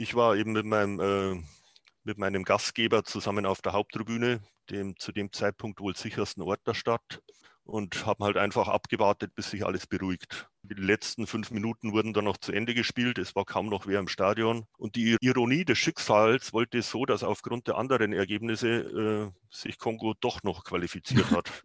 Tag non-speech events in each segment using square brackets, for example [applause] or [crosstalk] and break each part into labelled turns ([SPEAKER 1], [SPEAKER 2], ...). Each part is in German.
[SPEAKER 1] ich war eben mit meinem, äh, mit meinem Gastgeber zusammen auf der Haupttribüne, dem zu dem Zeitpunkt wohl sichersten Ort der Stadt und haben halt einfach abgewartet, bis sich alles beruhigt. Die letzten fünf Minuten wurden dann noch zu Ende gespielt. Es war kaum noch wer im Stadion. Und die Ironie des Schicksals wollte es so, dass aufgrund der anderen Ergebnisse äh, sich Kongo doch noch qualifiziert hat.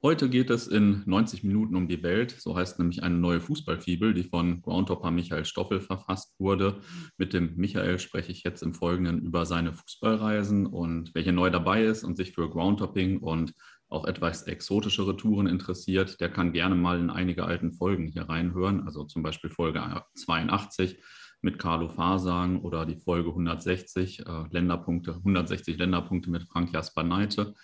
[SPEAKER 2] Heute geht es in 90 Minuten um die Welt. So heißt nämlich eine neue Fußballfibel, die von Groundhopper Michael Stoffel verfasst wurde. Mit dem Michael spreche ich jetzt im Folgenden über seine Fußballreisen und wer hier neu dabei ist und sich für Groundhopping und auch etwas exotischere Touren interessiert, der kann gerne mal in einige alten Folgen hier reinhören. Also zum Beispiel Folge 82 mit Carlo Fasang oder die Folge 160 äh, Länderpunkte, 160 Länderpunkte mit Frank Jasper Neite.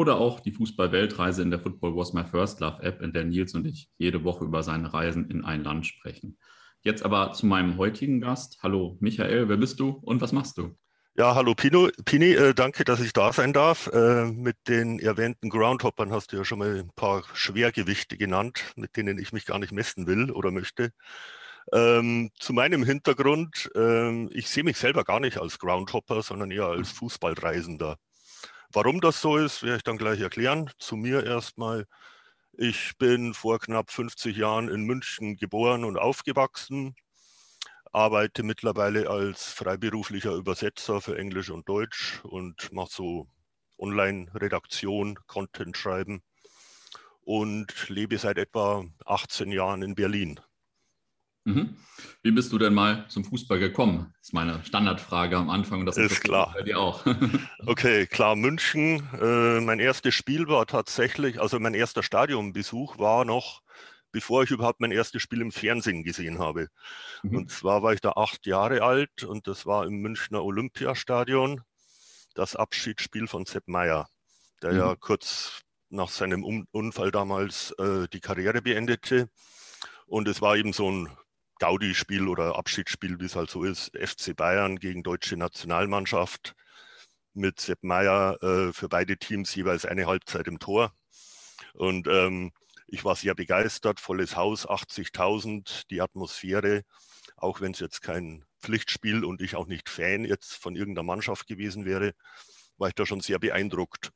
[SPEAKER 2] Oder auch die Fußball-Weltreise in der Football Was My First Love App, in der Nils und ich jede Woche über seine Reisen in ein Land sprechen. Jetzt aber zu meinem heutigen Gast. Hallo Michael, wer bist du und was machst du?
[SPEAKER 1] Ja, hallo Pino, Pini, äh, danke, dass ich da sein darf. Äh, mit den erwähnten Groundhoppern hast du ja schon mal ein paar Schwergewichte genannt, mit denen ich mich gar nicht messen will oder möchte. Ähm, zu meinem Hintergrund, äh, ich sehe mich selber gar nicht als Groundhopper, sondern eher als Fußballreisender. Warum das so ist, werde ich dann gleich erklären. Zu mir erstmal. Ich bin vor knapp 50 Jahren in München geboren und aufgewachsen, arbeite mittlerweile als freiberuflicher Übersetzer für Englisch und Deutsch und mache so Online-Redaktion, Content schreiben und lebe seit etwa 18 Jahren in Berlin.
[SPEAKER 2] Mhm. Wie bist du denn mal zum Fußball gekommen? Das ist meine Standardfrage am Anfang.
[SPEAKER 1] Und das ist, ist klar.
[SPEAKER 2] Bei dir auch. [laughs]
[SPEAKER 1] okay, klar. München. Äh, mein erstes Spiel war tatsächlich, also mein erster Stadionbesuch war noch, bevor ich überhaupt mein erstes Spiel im Fernsehen gesehen habe. Mhm. Und zwar war ich da acht Jahre alt und das war im Münchner Olympiastadion das Abschiedsspiel von Sepp Meyer, der mhm. ja kurz nach seinem Unfall damals äh, die Karriere beendete. Und es war eben so ein Gaudi-Spiel oder Abschiedsspiel, wie es halt so ist, FC Bayern gegen deutsche Nationalmannschaft mit Sepp Meier äh, für beide Teams jeweils eine Halbzeit im Tor. Und ähm, ich war sehr begeistert, volles Haus, 80.000, die Atmosphäre, auch wenn es jetzt kein Pflichtspiel und ich auch nicht Fan jetzt von irgendeiner Mannschaft gewesen wäre, war ich da schon sehr beeindruckt.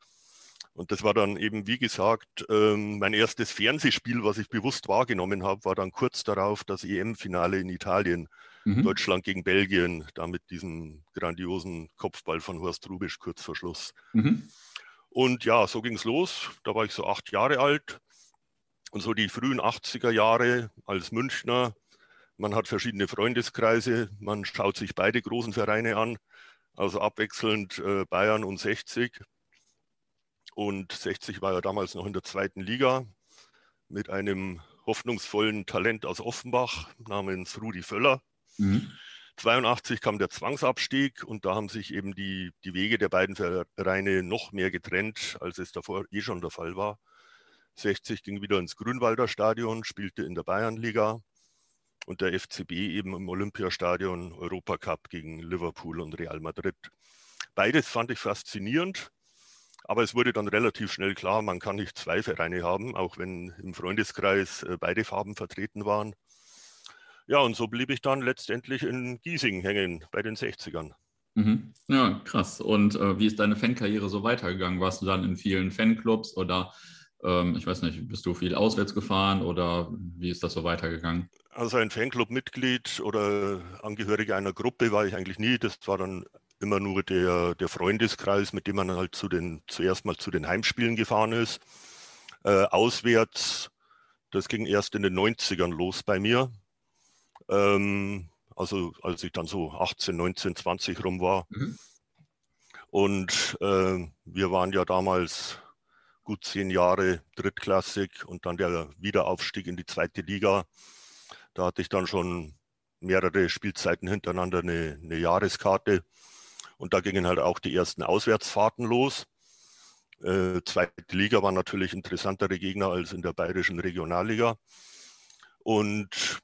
[SPEAKER 1] Und das war dann eben, wie gesagt, ähm, mein erstes Fernsehspiel, was ich bewusst wahrgenommen habe, war dann kurz darauf das EM-Finale in Italien, mhm. Deutschland gegen Belgien, da mit diesem grandiosen Kopfball von Horst Rubisch kurz vor Schluss. Mhm. Und ja, so ging es los. Da war ich so acht Jahre alt. Und so die frühen 80er Jahre als Münchner. Man hat verschiedene Freundeskreise. Man schaut sich beide großen Vereine an. Also abwechselnd äh, Bayern und 60. Und 60 war ja damals noch in der zweiten Liga mit einem hoffnungsvollen Talent aus Offenbach namens Rudi Völler. Mhm. 82 kam der Zwangsabstieg und da haben sich eben die, die Wege der beiden Vereine noch mehr getrennt, als es davor eh schon der Fall war. 60 ging wieder ins Grünwalder Stadion, spielte in der Bayernliga und der FCB eben im Olympiastadion Europacup gegen Liverpool und Real Madrid. Beides fand ich faszinierend. Aber es wurde dann relativ schnell klar, man kann nicht zwei Vereine haben, auch wenn im Freundeskreis äh, beide Farben vertreten waren. Ja, und so blieb ich dann letztendlich in Giesing hängen bei den 60ern.
[SPEAKER 2] Mhm. Ja, krass. Und äh, wie ist deine Fankarriere so weitergegangen? Warst du dann in vielen Fanclubs oder ähm, ich weiß nicht, bist du viel auswärts gefahren oder wie ist das so weitergegangen?
[SPEAKER 1] Also ein Fanclub-Mitglied oder Angehöriger einer Gruppe war ich eigentlich nie. Das war dann immer nur der, der Freundeskreis, mit dem man halt zu den, zuerst mal zu den Heimspielen gefahren ist. Äh, auswärts, das ging erst in den 90ern los bei mir. Ähm, also als ich dann so 18, 19, 20 rum war. Mhm. Und äh, wir waren ja damals gut zehn Jahre drittklassig und dann der Wiederaufstieg in die zweite Liga. Da hatte ich dann schon mehrere Spielzeiten hintereinander eine, eine Jahreskarte. Und da gingen halt auch die ersten Auswärtsfahrten los. Äh, zweite Liga war natürlich interessantere Gegner als in der bayerischen Regionalliga. Und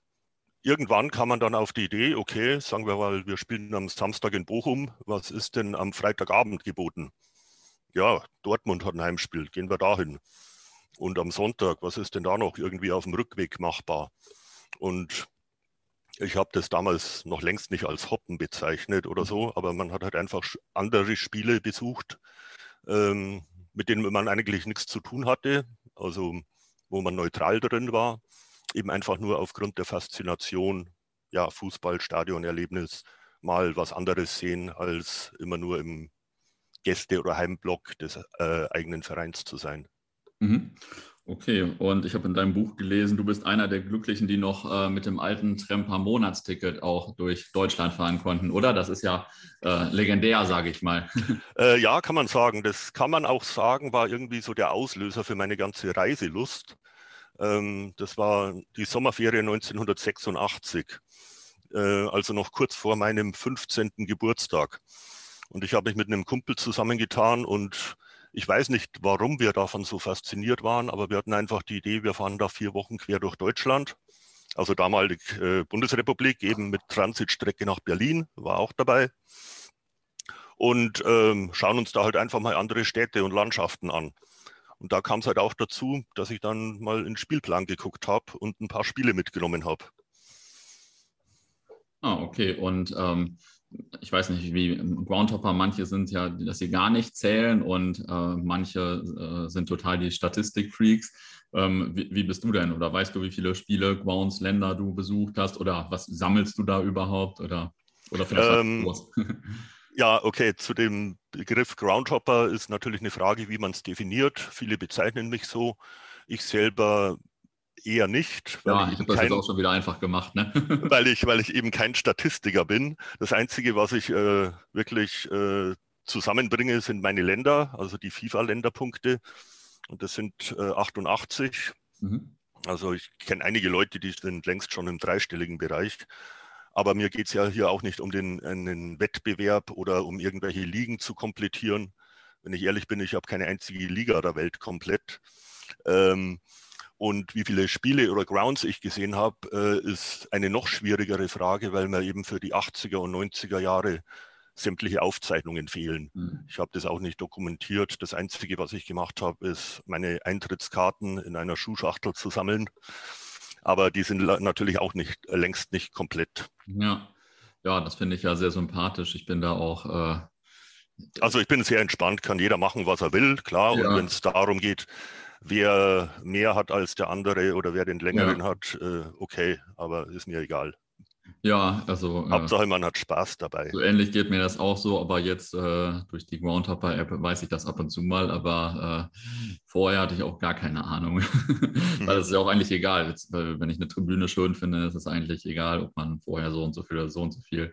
[SPEAKER 1] irgendwann kam man dann auf die Idee, okay, sagen wir mal, wir spielen am Samstag in Bochum, was ist denn am Freitagabend geboten? Ja, Dortmund hat ein Heimspiel, gehen wir dahin. Und am Sonntag, was ist denn da noch irgendwie auf dem Rückweg machbar? Und ich habe das damals noch längst nicht als Hoppen bezeichnet oder so, aber man hat halt einfach andere Spiele besucht, ähm, mit denen man eigentlich nichts zu tun hatte, also wo man neutral drin war eben einfach nur aufgrund der Faszination, ja, Fußball, Stadionerlebnis, mal was anderes sehen, als immer nur im Gäste- oder Heimblock des äh, eigenen Vereins zu sein.
[SPEAKER 2] Mhm. Okay, und ich habe in deinem Buch gelesen, du bist einer der Glücklichen, die noch äh, mit dem alten Tremper Monatsticket auch durch Deutschland fahren konnten, oder? Das ist ja äh, legendär, sage ich mal. [laughs]
[SPEAKER 1] Äh, ja, kann man sagen. Das kann man auch sagen, war irgendwie so der Auslöser für meine ganze Reiselust. Ähm, das war die Sommerferien 1986, äh, also noch kurz vor meinem 15. Geburtstag. Und ich habe mich mit einem Kumpel zusammengetan und ich weiß nicht, warum wir davon so fasziniert waren, aber wir hatten einfach die Idee, wir fahren da vier Wochen quer durch Deutschland. Also damalig äh, Bundesrepublik, eben mit Transitstrecke nach Berlin, war auch dabei. Und ähm, schauen uns da halt einfach mal andere Städte und Landschaften an. Und da kam es halt auch dazu, dass ich dann mal in den Spielplan geguckt habe und ein paar Spiele mitgenommen habe.
[SPEAKER 2] Ah, okay. Und ähm, ich weiß nicht, wie Groundhopper, manche sind ja, dass sie gar nicht zählen und äh, manche äh, sind total die Statistikfreaks. Ähm, wie, wie, bist du denn? Oder weißt du, wie viele Spiele, Grounds, Länder du besucht hast? Oder was sammelst du da überhaupt? Oder, oder vielleicht ähm, [laughs]
[SPEAKER 1] Ja, okay, zu dem Begriff Groundhopper ist natürlich eine Frage, wie man es definiert. Viele bezeichnen mich so. Ich selber eher nicht.
[SPEAKER 2] ja, ich, ich habe das jetzt auch schon wieder einfach gemacht, ne? [laughs]
[SPEAKER 1] weil, ich, weil ich eben kein Statistiker bin. Das Einzige, was ich äh, wirklich äh, zusammenbringe, sind meine Länder, also die FIFA-Länderpunkte. Und das sind äh, 88. Mhm. Also ich kenne einige Leute, die sind längst schon im dreistelligen Bereich. Aber mir geht es ja hier auch nicht um den einen Wettbewerb oder um irgendwelche Ligen zu komplettieren. Wenn ich ehrlich bin, ich habe keine einzige Liga der Welt komplett. Ähm, und wie viele Spiele oder Grounds ich gesehen habe, äh, ist eine noch schwierigere Frage, weil mir eben für die 80er und 90er Jahre sämtliche Aufzeichnungen fehlen. Mhm. Ich habe das auch nicht dokumentiert. Das Einzige, was ich gemacht habe, ist meine Eintrittskarten in einer Schuhschachtel zu sammeln aber die sind natürlich auch nicht längst nicht komplett.
[SPEAKER 2] Ja, ja, das finde ich ja sehr sympathisch. Ich bin da auch. Äh,
[SPEAKER 1] also ich bin sehr entspannt, kann jeder machen, was er will, klar. Ja. Und wenn es darum geht, wer mehr hat als der andere oder wer den längeren ja. hat, äh, okay, aber ist mir egal.
[SPEAKER 2] Ja, also.
[SPEAKER 1] Äh, Hauptsache, man hat Spaß dabei.
[SPEAKER 2] So ähnlich geht mir das auch so, aber jetzt äh, durch die Groundhopper-App weiß ich das ab und zu mal, aber äh, vorher hatte ich auch gar keine Ahnung. [laughs] Weil es ist ja auch eigentlich egal. Jetzt, wenn ich eine Tribüne schön finde, ist es eigentlich egal, ob man vorher so und so viele, so und so viele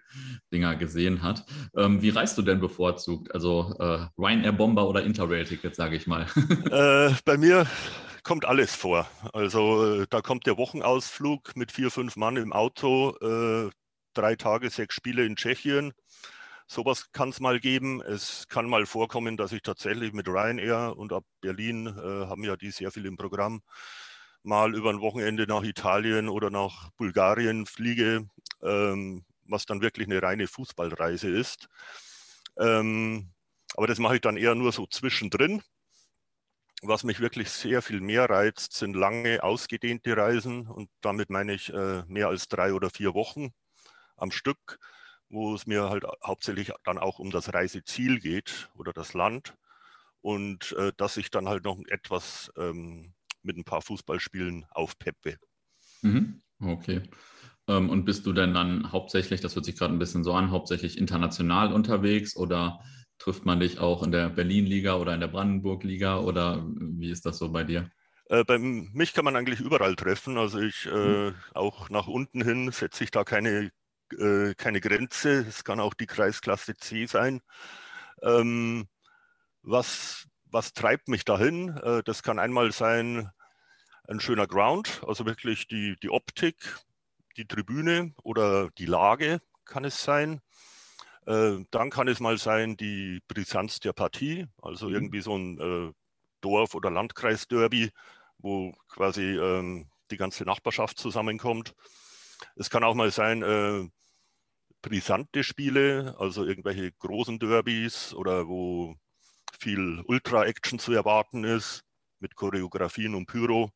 [SPEAKER 2] Dinger gesehen hat. Ähm, wie reist du denn bevorzugt? Also äh, Ryanair Bomber oder Interrail-Ticket, sage ich mal? [laughs]
[SPEAKER 1] Äh, bei mir kommt alles vor. Also äh, da kommt der Wochenausflug mit vier, fünf Mann im Auto, äh, drei Tage, sechs Spiele in Tschechien. Sowas kann es mal geben. Es kann mal vorkommen, dass ich tatsächlich mit Ryanair und ab Berlin äh, haben ja die sehr viel im Programm, mal über ein Wochenende nach Italien oder nach Bulgarien fliege, ähm, was dann wirklich eine reine Fußballreise ist. Ähm, aber das mache ich dann eher nur so zwischendrin. Was mich wirklich sehr viel mehr reizt, sind lange, ausgedehnte Reisen. Und damit meine ich äh, mehr als drei oder vier Wochen am Stück, wo es mir halt hauptsächlich dann auch um das Reiseziel geht oder das Land. Und äh, dass ich dann halt noch etwas ähm, mit ein paar Fußballspielen aufpeppe.
[SPEAKER 2] Mhm. Okay. Ähm, und bist du denn dann hauptsächlich, das hört sich gerade ein bisschen so an, hauptsächlich international unterwegs oder Trifft man dich auch in der Berlin-Liga oder in der Brandenburg-Liga oder wie ist das so bei dir?
[SPEAKER 1] Äh, bei mich kann man eigentlich überall treffen. Also ich äh, mhm. auch nach unten hin setze ich da keine, äh, keine Grenze. Es kann auch die Kreisklasse C sein. Ähm, was, was treibt mich dahin? Äh, das kann einmal sein ein schöner Ground, also wirklich die, die Optik, die Tribüne oder die Lage kann es sein. Äh, dann kann es mal sein die Brisanz der Partie, also mhm. irgendwie so ein äh, Dorf- oder Landkreisderby, wo quasi ähm, die ganze Nachbarschaft zusammenkommt. Es kann auch mal sein, äh, brisante Spiele, also irgendwelche großen Derbys oder wo viel Ultra-Action zu erwarten ist, mit Choreografien und Pyro.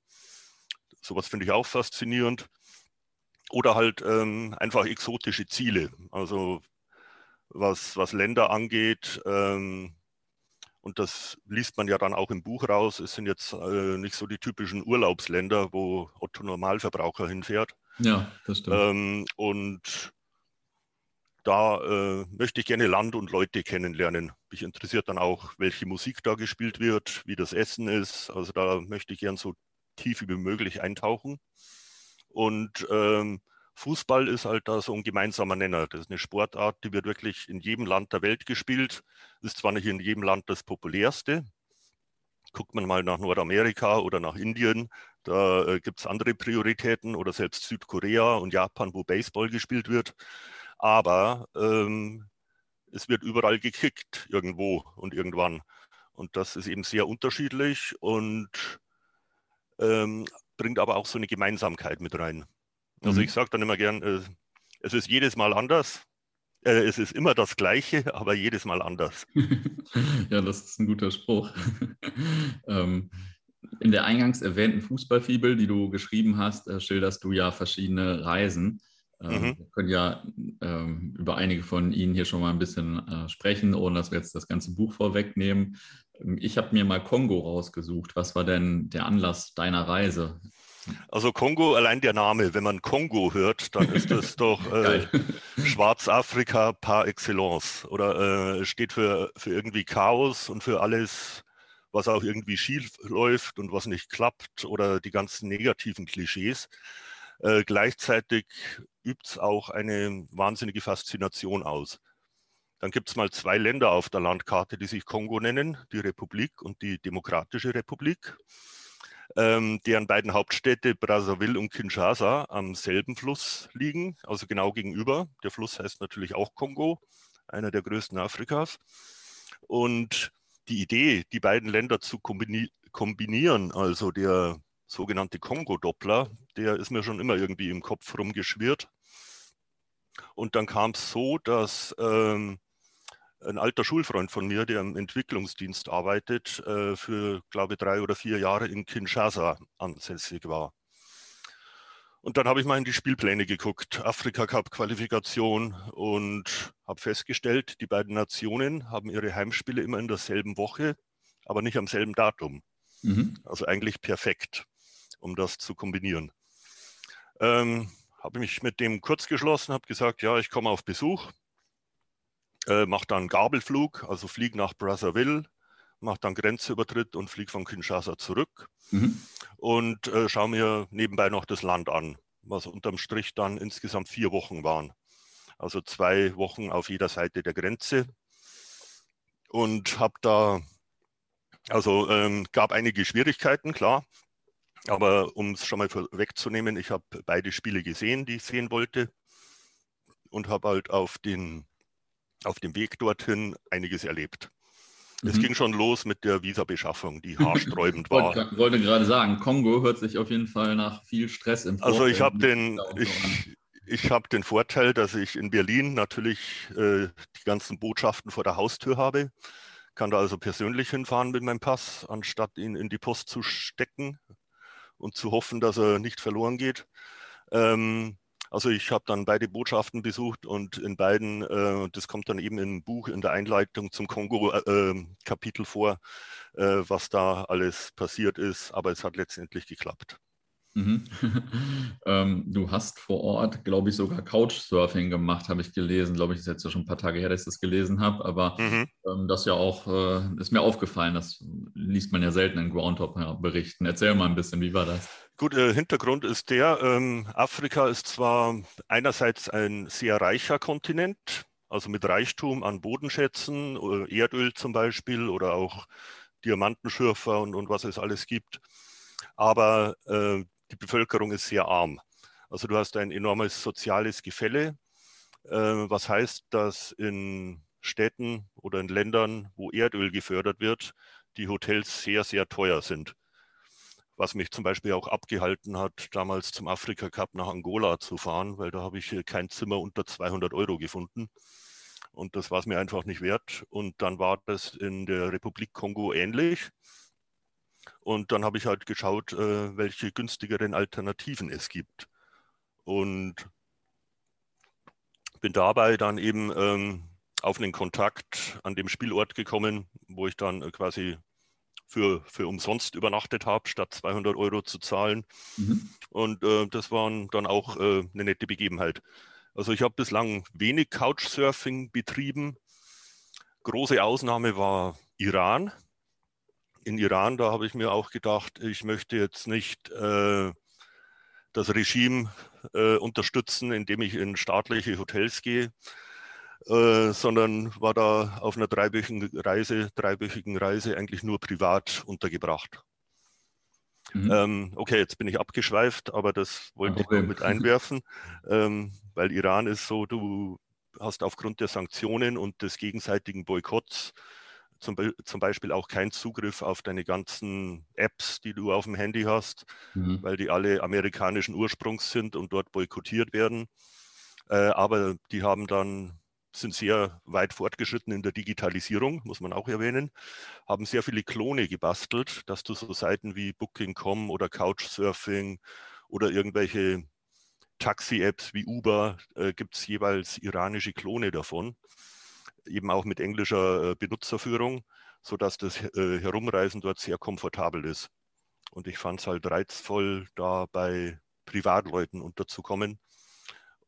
[SPEAKER 1] Sowas finde ich auch faszinierend. Oder halt ähm, einfach exotische Ziele, also was, was Länder angeht. Ähm, und das liest man ja dann auch im Buch raus. Es sind jetzt äh, nicht so die typischen Urlaubsländer, wo Otto Normalverbraucher hinfährt.
[SPEAKER 2] Ja, das stimmt.
[SPEAKER 1] Ähm, und da äh, möchte ich gerne Land und Leute kennenlernen. Mich interessiert dann auch, welche Musik da gespielt wird, wie das Essen ist. Also da möchte ich gern so tief wie möglich eintauchen. Und ähm, Fußball ist halt da so ein gemeinsamer Nenner. Das ist eine Sportart, die wird wirklich in jedem Land der Welt gespielt. Ist zwar nicht in jedem Land das populärste. Guckt man mal nach Nordamerika oder nach Indien, da äh, gibt es andere Prioritäten oder selbst Südkorea und Japan, wo Baseball gespielt wird aber ähm, es wird überall gekickt, irgendwo und irgendwann. Und das ist eben sehr unterschiedlich und ähm, bringt aber auch so eine Gemeinsamkeit mit rein. Also mhm. ich sage dann immer gern, äh, es ist jedes Mal anders. Äh, es ist immer das Gleiche, aber jedes Mal anders. [laughs]
[SPEAKER 2] ja, das ist ein guter Spruch. [laughs] ähm, in der eingangs erwähnten Fußballfibel, die du geschrieben hast, äh, schilderst du ja verschiedene Reisen. Ähm, mhm. Wir können ja ähm, über einige von Ihnen hier schon mal ein bisschen äh, sprechen, ohne dass wir jetzt das ganze Buch vorwegnehmen. Ähm, ich habe mir mal Kongo rausgesucht. Was war denn der Anlass deiner Reise?
[SPEAKER 1] Also Kongo, allein der Name, wenn man Kongo hört, dann ist das [laughs] doch äh, Schwarzafrika par excellence oder äh, steht für, für irgendwie Chaos und für alles, was auch irgendwie schief läuft und was nicht klappt oder die ganzen negativen Klischees. Äh, gleichzeitig übt es auch eine wahnsinnige Faszination aus. Dann gibt es mal zwei Länder auf der Landkarte, die sich Kongo nennen, die Republik und die Demokratische Republik, ähm, deren beiden Hauptstädte Brazzaville und Kinshasa am selben Fluss liegen, also genau gegenüber. Der Fluss heißt natürlich auch Kongo, einer der größten Afrikas. Und die Idee, die beiden Länder zu kombinieren, also der sogenannte Kongo-Doppler, der ist mir schon immer irgendwie im Kopf rumgeschwirrt. Und dann kam es so, dass ähm, ein alter Schulfreund von mir, der im Entwicklungsdienst arbeitet, äh, für, glaube ich, drei oder vier Jahre in Kinshasa ansässig war. Und dann habe ich mal in die Spielpläne geguckt, Afrika Cup Qualifikation und habe festgestellt, die beiden Nationen haben ihre Heimspiele immer in derselben Woche, aber nicht am selben Datum. Mhm. Also eigentlich perfekt um das zu kombinieren. Ähm, habe mich mit dem kurz geschlossen, habe gesagt, ja, ich komme auf Besuch, äh, mache dann Gabelflug, also fliege nach Brazzaville, mache dann Grenzübertritt und fliege von Kinshasa zurück mhm. und äh, schaue mir nebenbei noch das Land an, was unterm Strich dann insgesamt vier Wochen waren. Also zwei Wochen auf jeder Seite der Grenze und habe da, also ähm, gab einige Schwierigkeiten, klar. Aber um es schon mal wegzunehmen, ich habe beide Spiele gesehen, die ich sehen wollte und habe halt auf, den, auf dem Weg dorthin einiges erlebt. Mhm. Es ging schon los mit der Visabeschaffung, die [laughs] haarsträubend war.
[SPEAKER 2] Ich wollte gerade sagen, Kongo hört sich auf jeden Fall nach viel Stress im
[SPEAKER 1] Vorfeld. Also ich habe den, ich, ich habe den Vorteil, dass ich in Berlin natürlich äh, die ganzen Botschaften vor der Haustür habe. Kann da also persönlich hinfahren mit meinem Pass, anstatt ihn in die Post zu stecken und zu hoffen, dass er nicht verloren geht. Ähm, also ich habe dann beide Botschaften besucht und in beiden, äh, das kommt dann eben im Buch in der Einleitung zum Kongo-Kapitel äh, vor, äh, was da alles passiert ist, aber es hat letztendlich geklappt.
[SPEAKER 2] Mhm. [laughs] ähm, du hast vor Ort, glaube ich, sogar Couchsurfing gemacht, habe ich gelesen. Glaube ich, ist jetzt schon ein paar Tage her, dass ich das gelesen habe. Aber mhm. ähm, das ja auch, äh, ist mir aufgefallen, das liest man ja selten in Groundhop-Berichten. Erzähl mal ein bisschen, wie war das?
[SPEAKER 1] Gut, äh, Hintergrund ist der, ähm, Afrika ist zwar einerseits ein sehr reicher Kontinent, also mit Reichtum an Bodenschätzen, äh, Erdöl zum Beispiel oder auch Diamantenschürfer und, und was es alles gibt. Aber äh, die Bevölkerung ist sehr arm. Also du hast ein enormes soziales Gefälle, äh, was heißt, dass in Städten oder in Ländern, wo Erdöl gefördert wird, die Hotels sehr, sehr teuer sind. Was mich zum Beispiel auch abgehalten hat, damals zum Afrika Cup nach Angola zu fahren, weil da habe ich kein Zimmer unter 200 Euro gefunden. Und das war es mir einfach nicht wert. Und dann war das in der Republik Kongo ähnlich. Und dann habe ich halt geschaut, äh, welche günstigeren Alternativen es gibt. Und bin dabei dann eben ähm, auf einen Kontakt an dem Spielort gekommen, wo ich dann äh, quasi für, für umsonst übernachtet habe, statt 200 Euro zu zahlen. Mhm. Und äh, das war dann auch äh, eine nette Begebenheit. Also ich habe bislang wenig Couchsurfing betrieben. Große Ausnahme war Iran. In Iran, da habe ich mir auch gedacht, ich möchte jetzt nicht äh, das Regime äh, unterstützen, indem ich in staatliche Hotels gehe, äh, sondern war da auf einer dreiwöchigen Reise, dreiwöchigen Reise eigentlich nur privat untergebracht. Mhm. Ähm, okay, jetzt bin ich abgeschweift, aber das wollte ich mit einwerfen, [laughs] ähm, weil Iran ist so, du hast aufgrund der Sanktionen und des gegenseitigen Boykotts zum, Be zum Beispiel auch keinen Zugriff auf deine ganzen Apps, die du auf dem Handy hast, mhm. weil die alle amerikanischen Ursprungs sind und dort boykottiert werden. Äh, aber die haben dann sind sehr weit fortgeschritten in der Digitalisierung, muss man auch erwähnen, haben sehr viele Klone gebastelt, dass du so Seiten wie Booking.com oder Couchsurfing oder irgendwelche Taxi-Apps wie Uber, äh, gibt es jeweils iranische Klone davon, eben auch mit englischer äh, Benutzerführung, sodass das äh, Herumreisen dort sehr komfortabel ist. Und ich fand es halt reizvoll, da bei Privatleuten unterzukommen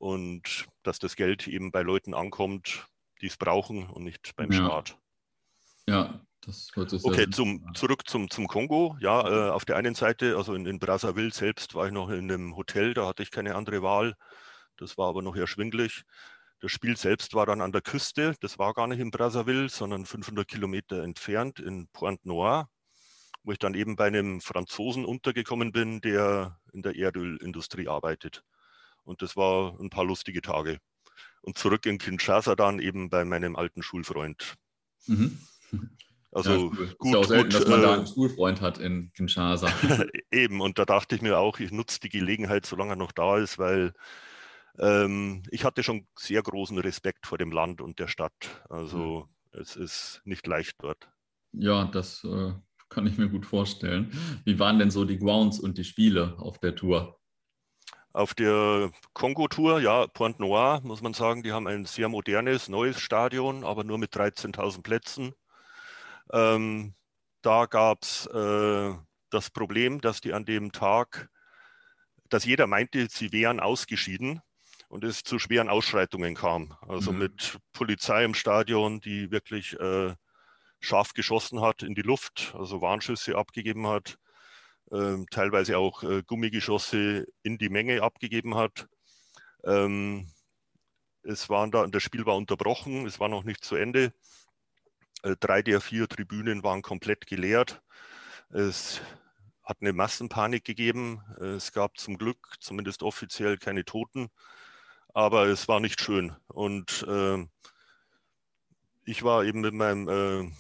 [SPEAKER 1] und dass das Geld eben bei Leuten ankommt, die es brauchen und nicht beim ja. Staat.
[SPEAKER 2] Ja, das hört sich
[SPEAKER 1] Okay, zum, zurück zum, zum Kongo. Ja, äh, auf der einen Seite, also in, in Brazzaville selbst war ich noch in einem Hotel, da hatte ich keine andere Wahl. Das war aber noch erschwinglich. Das Spiel selbst war dann an der Küste. Das war gar nicht in Brazzaville, sondern 500 Kilometer entfernt in Pointe-Noire, wo ich dann eben bei einem Franzosen untergekommen bin, der in der Erdölindustrie arbeitet. Und das war ein paar lustige Tage. Und zurück in Kinshasa dann eben bei meinem alten Schulfreund.
[SPEAKER 2] Mhm. Also ja, gut, ist ja auch selten, gut, dass man äh, da einen Schulfreund hat in Kinshasa. [laughs]
[SPEAKER 1] eben, und da dachte ich mir auch, ich nutze die Gelegenheit, solange er noch da ist, weil ähm, ich hatte schon sehr großen Respekt vor dem Land und der Stadt. Also mhm. es ist nicht leicht dort.
[SPEAKER 2] Ja, das äh, kann ich mir gut vorstellen. Wie waren denn so die Grounds und die Spiele auf der Tour?
[SPEAKER 1] Auf der Kongo-Tour, ja, Pointe Noire, muss man sagen, die haben ein sehr modernes, neues Stadion, aber nur mit 13.000 Plätzen. Ähm, da gab es äh, das Problem, dass die an dem Tag, dass jeder meinte, sie wären ausgeschieden und es zu schweren Ausschreitungen kam. Also mhm. mit Polizei im Stadion, die wirklich äh, scharf geschossen hat in die Luft, also Warnschüsse abgegeben hat ähm, teilweise auch äh, Gummigeschosse in die Menge abgegeben hat. Ähm, es waren da, das Spiel war unterbrochen, es war noch nicht zu Ende. Äh, drei der vier Tribünen waren komplett geleert. Es hat eine Massenpanik gegeben. Es gab zum Glück, zumindest offiziell, keine Toten, aber es war nicht schön. Und äh, ich war eben mit meinem, äh,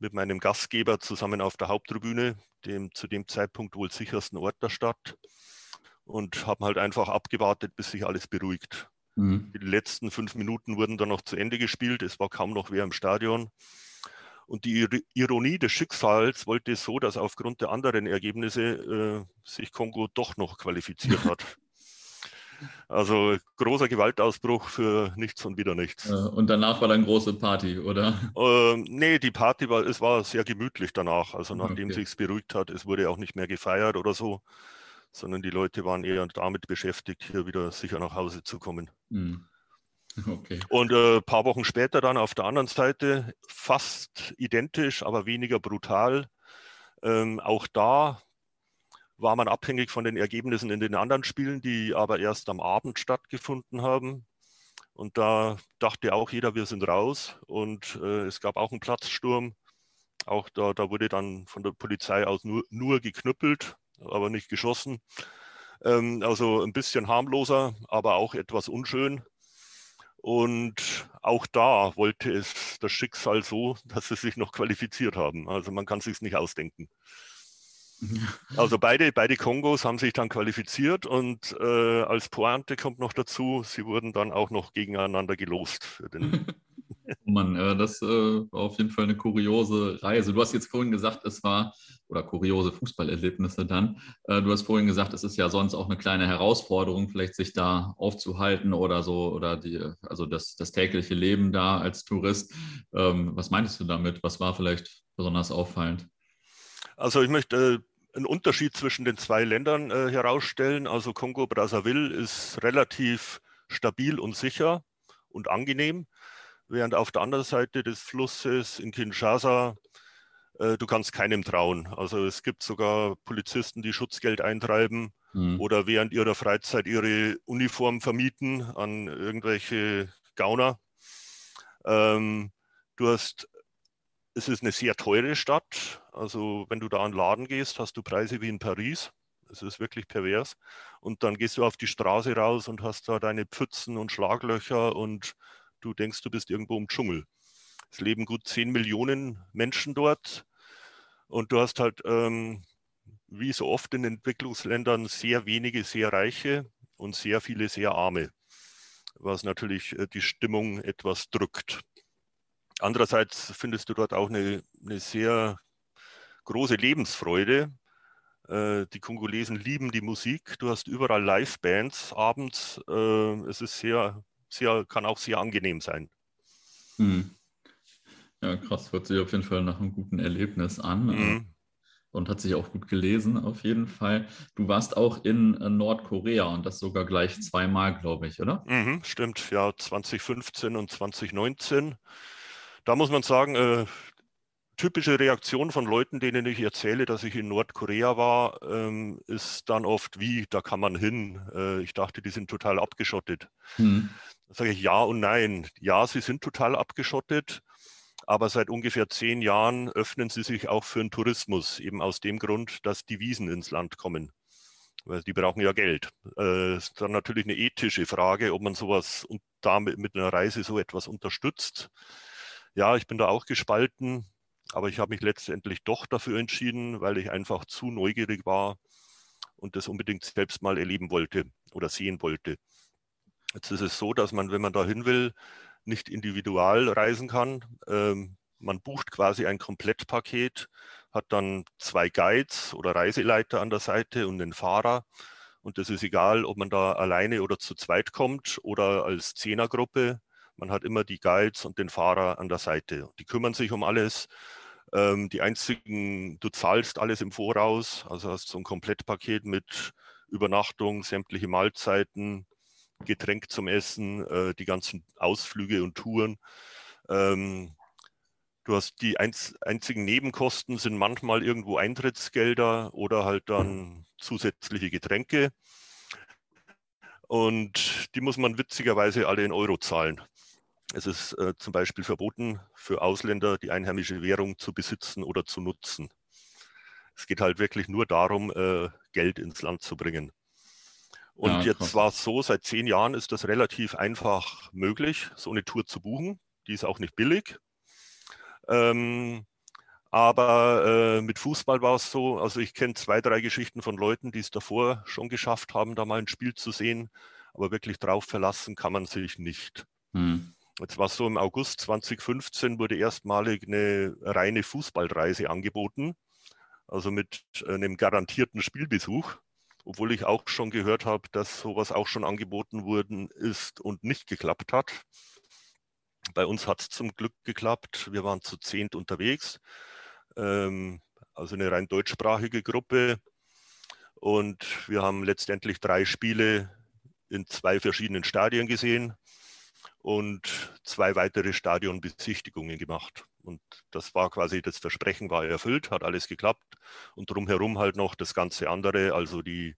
[SPEAKER 1] mit meinem Gastgeber zusammen auf der Haupttribüne dem zu dem Zeitpunkt wohl sichersten Ort der Stadt und haben halt einfach abgewartet, bis sich alles beruhigt. Mhm. Die letzten fünf Minuten wurden dann noch zu Ende gespielt. Es war kaum noch wer im Stadion. Und die Ironie des Schicksals wollte so, dass aufgrund der anderen Ergebnisse äh, sich Kongo doch noch qualifiziert hat. [laughs] Also großer Gewaltausbruch für nichts und wieder nichts. Äh,
[SPEAKER 2] und danach war dann große Party, oder?
[SPEAKER 1] Ähm, nee, die Party war, es war sehr gemütlich danach. Also nachdem okay. sich beruhigt hat, es wurde auch nicht mehr gefeiert oder so, sondern die Leute waren eher damit beschäftigt, hier wieder sicher nach Hause zu kommen. Mhm. Okay. Und ein äh, paar Wochen später dann auf der anderen Seite, fast identisch, aber weniger brutal. Ähm, auch da war man abhängig von den Ergebnissen in den anderen Spielen, die aber erst am Abend stattgefunden haben. Und da dachte auch jeder, wir sind raus. Und äh, es gab auch einen Platzsturm. Auch da, da wurde dann von der Polizei aus nur, nur geknüppelt, aber nicht geschossen. Ähm, also ein bisschen harmloser, aber auch etwas unschön. Und auch da wollte es das Schicksal so, [laughs] dass sie sich noch qualifiziert haben. Also man kann sich nicht ausdenken. [laughs] Also beide, beide Kongos haben sich dann qualifiziert und äh, als Pointe kommt noch dazu, sie wurden dann auch noch gegeneinander gelost für den [laughs]
[SPEAKER 2] Oh Mann, äh, das äh, war auf jeden Fall eine kuriose Reise. Du hast jetzt vorhin gesagt, es war, oder kuriose Fußballerlebnisse dann. Äh, du hast vorhin gesagt, es ist ja sonst auch eine kleine Herausforderung, vielleicht sich da aufzuhalten oder so, oder die, also das, das tägliche Leben da als Tourist. Ähm, was meintest du damit? Was war vielleicht besonders auffallend?
[SPEAKER 1] Also ich möchte einen Unterschied zwischen den zwei Ländern äh, herausstellen. Also Kongo-Brazzaville ist relativ stabil und sicher und angenehm während auf der anderen Seite des Flusses in Kinshasa äh, du kannst keinem trauen. Also es gibt sogar Polizisten, die Schutzgeld eintreiben mhm. oder während ihrer Freizeit ihre Uniform vermieten an irgendwelche Gauner. Ähm, du hast, es ist eine sehr teure Stadt. Also wenn du da an Laden gehst, hast du Preise wie in Paris. Es ist wirklich pervers. Und dann gehst du auf die Straße raus und hast da deine Pfützen und Schlaglöcher und du denkst, du bist irgendwo im Dschungel. Es leben gut 10 Millionen Menschen dort und du hast halt, ähm, wie so oft in Entwicklungsländern, sehr wenige sehr reiche und sehr viele sehr arme, was natürlich äh, die Stimmung etwas drückt. Andererseits findest du dort auch eine, eine sehr große Lebensfreude. Äh, die Kongolesen lieben die Musik. Du hast überall Live-Bands abends. Äh, es ist sehr sehr, kann auch sehr angenehm sein. Hm.
[SPEAKER 2] Ja, krass, hört sich auf jeden Fall nach einem guten Erlebnis an. Mhm. Und hat sich auch gut gelesen, auf jeden Fall. Du warst auch in äh, Nordkorea und das sogar gleich zweimal, glaube ich, oder?
[SPEAKER 1] Mhm, stimmt, ja, 2015 und 2019. Da muss man sagen, äh, typische Reaktion von Leuten, denen ich erzähle, dass ich in Nordkorea war, ähm, ist dann oft wie, da kann man hin. Äh, ich dachte, die sind total abgeschottet. Hm. Da sage ich ja und nein. Ja, sie sind total abgeschottet, aber seit ungefähr zehn Jahren öffnen sie sich auch für den Tourismus, eben aus dem Grund, dass die Wiesen ins Land kommen. Weil die brauchen ja Geld. Äh, ist dann natürlich eine ethische Frage, ob man sowas und damit mit einer Reise so etwas unterstützt. Ja, ich bin da auch gespalten. Aber ich habe mich letztendlich doch dafür entschieden, weil ich einfach zu neugierig war und das unbedingt selbst mal erleben wollte oder sehen wollte. Jetzt ist es so, dass man, wenn man dahin will, nicht individual reisen kann. Ähm, man bucht quasi ein Komplettpaket, hat dann zwei Guides oder Reiseleiter an der Seite und den Fahrer. Und das ist egal, ob man da alleine oder zu zweit kommt oder als Zehnergruppe. Man hat immer die Guides und den Fahrer an der Seite. Die kümmern sich um alles ähm, die einzigen, du zahlst alles im Voraus, also hast so ein Komplettpaket mit Übernachtung, sämtliche Mahlzeiten, Getränk zum Essen, äh, die ganzen Ausflüge und Touren. Ähm, du hast die einz einzigen Nebenkosten sind manchmal irgendwo Eintrittsgelder oder halt dann zusätzliche Getränke. Und die muss man witzigerweise alle in Euro zahlen. Es ist äh, zum Beispiel verboten für Ausländer, die einheimische Währung zu besitzen oder zu nutzen. Es geht halt wirklich nur darum, äh, Geld ins Land zu bringen. Und ja, jetzt war es so, seit zehn Jahren ist das relativ einfach möglich, so eine Tour zu buchen. Die ist auch nicht billig. Ähm, aber äh, mit Fußball war es so, also ich kenne zwei, drei Geschichten von Leuten, die es davor schon geschafft haben, da mal ein Spiel zu sehen. Aber wirklich drauf verlassen kann man sich nicht. Hm. Jetzt war es so, im August 2015 wurde erstmalig eine reine Fußballreise angeboten, also mit einem garantierten Spielbesuch, obwohl ich auch schon gehört habe, dass sowas auch schon angeboten worden ist und nicht geklappt hat. Bei uns hat es zum Glück geklappt. Wir waren zu zehnt unterwegs, ähm, also eine rein deutschsprachige Gruppe. Und wir haben letztendlich drei Spiele in zwei verschiedenen Stadien gesehen und zwei weitere Stadionbesichtigungen gemacht. Und das war quasi, das Versprechen war erfüllt, hat alles geklappt. Und drumherum halt noch das ganze andere, also die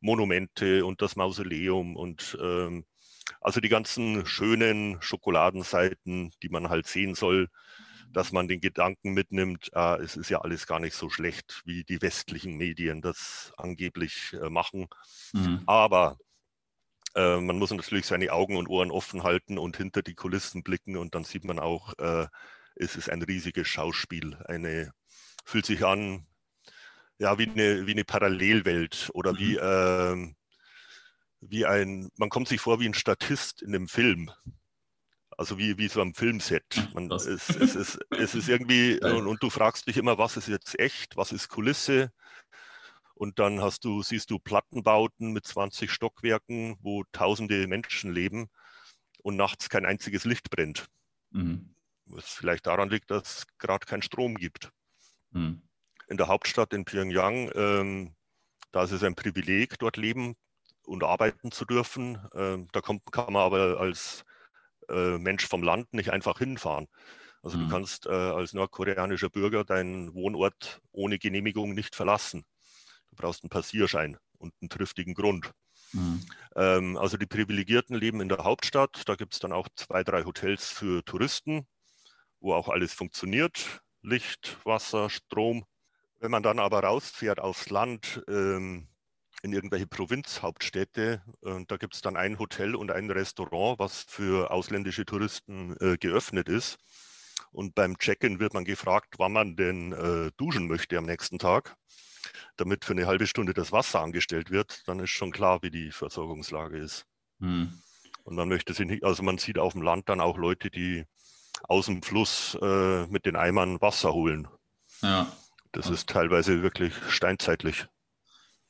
[SPEAKER 1] Monumente und das Mausoleum und ähm, also die ganzen schönen Schokoladenseiten, die man halt sehen soll. dass man den Gedanken mitnimmt, äh, es ist ja alles gar nicht so schlecht, wie die westlichen Medien das angeblich äh, machen. Mhm. Aber äh, man muss natürlich seine Augen und Ohren offen halten und hinter die Kulissen blicken und dann sieht man auch, äh, es ist ein riesiges Schauspiel. Eine fühlt sich an, ja, wie eine, wie eine Parallelwelt oder mhm. wie, äh, wie ein, man kommt sich vor wie ein Statist in einem Film. Also wie, wie so am Filmset. Man, es, es, ist, es ist irgendwie, [laughs] und, und, du fragst dich immer, was ist jetzt echt, was ist Kulisse? Und dann hast du, siehst du Plattenbauten mit 20 Stockwerken, wo tausende Menschen leben und nachts kein einziges Licht brennt. Mhm. Was vielleicht daran liegt, dass es gerade keinen Strom gibt. Mhm. In der Hauptstadt in Pyongyang, ähm, da ist es ein Privileg, dort leben und arbeiten zu dürfen. Ähm, da kommt, kann man aber als äh, Mensch vom Land nicht einfach hinfahren. Also mhm. du kannst äh, als nordkoreanischer Bürger deinen Wohnort ohne Genehmigung nicht verlassen. Du brauchst einen Passierschein und einen triftigen Grund. Mhm. Ähm, also die Privilegierten leben in der Hauptstadt. Da gibt es dann auch zwei, drei Hotels für Touristen, wo auch alles funktioniert. Licht, Wasser, Strom. Wenn man dann aber rausfährt aufs Land, ähm, in irgendwelche Provinzhauptstädte. Äh, da gibt es dann ein Hotel und ein Restaurant, was für ausländische Touristen äh, geöffnet ist. Und beim Check-in wird man gefragt, wann man denn äh, duschen möchte am nächsten Tag, damit für eine halbe Stunde das Wasser angestellt wird. Dann ist schon klar, wie die Versorgungslage ist. Hm. Und man möchte sich nicht, also man sieht auf dem Land dann auch Leute, die aus dem Fluss äh, mit den Eimern Wasser holen. Ja. Das ist teilweise wirklich steinzeitlich.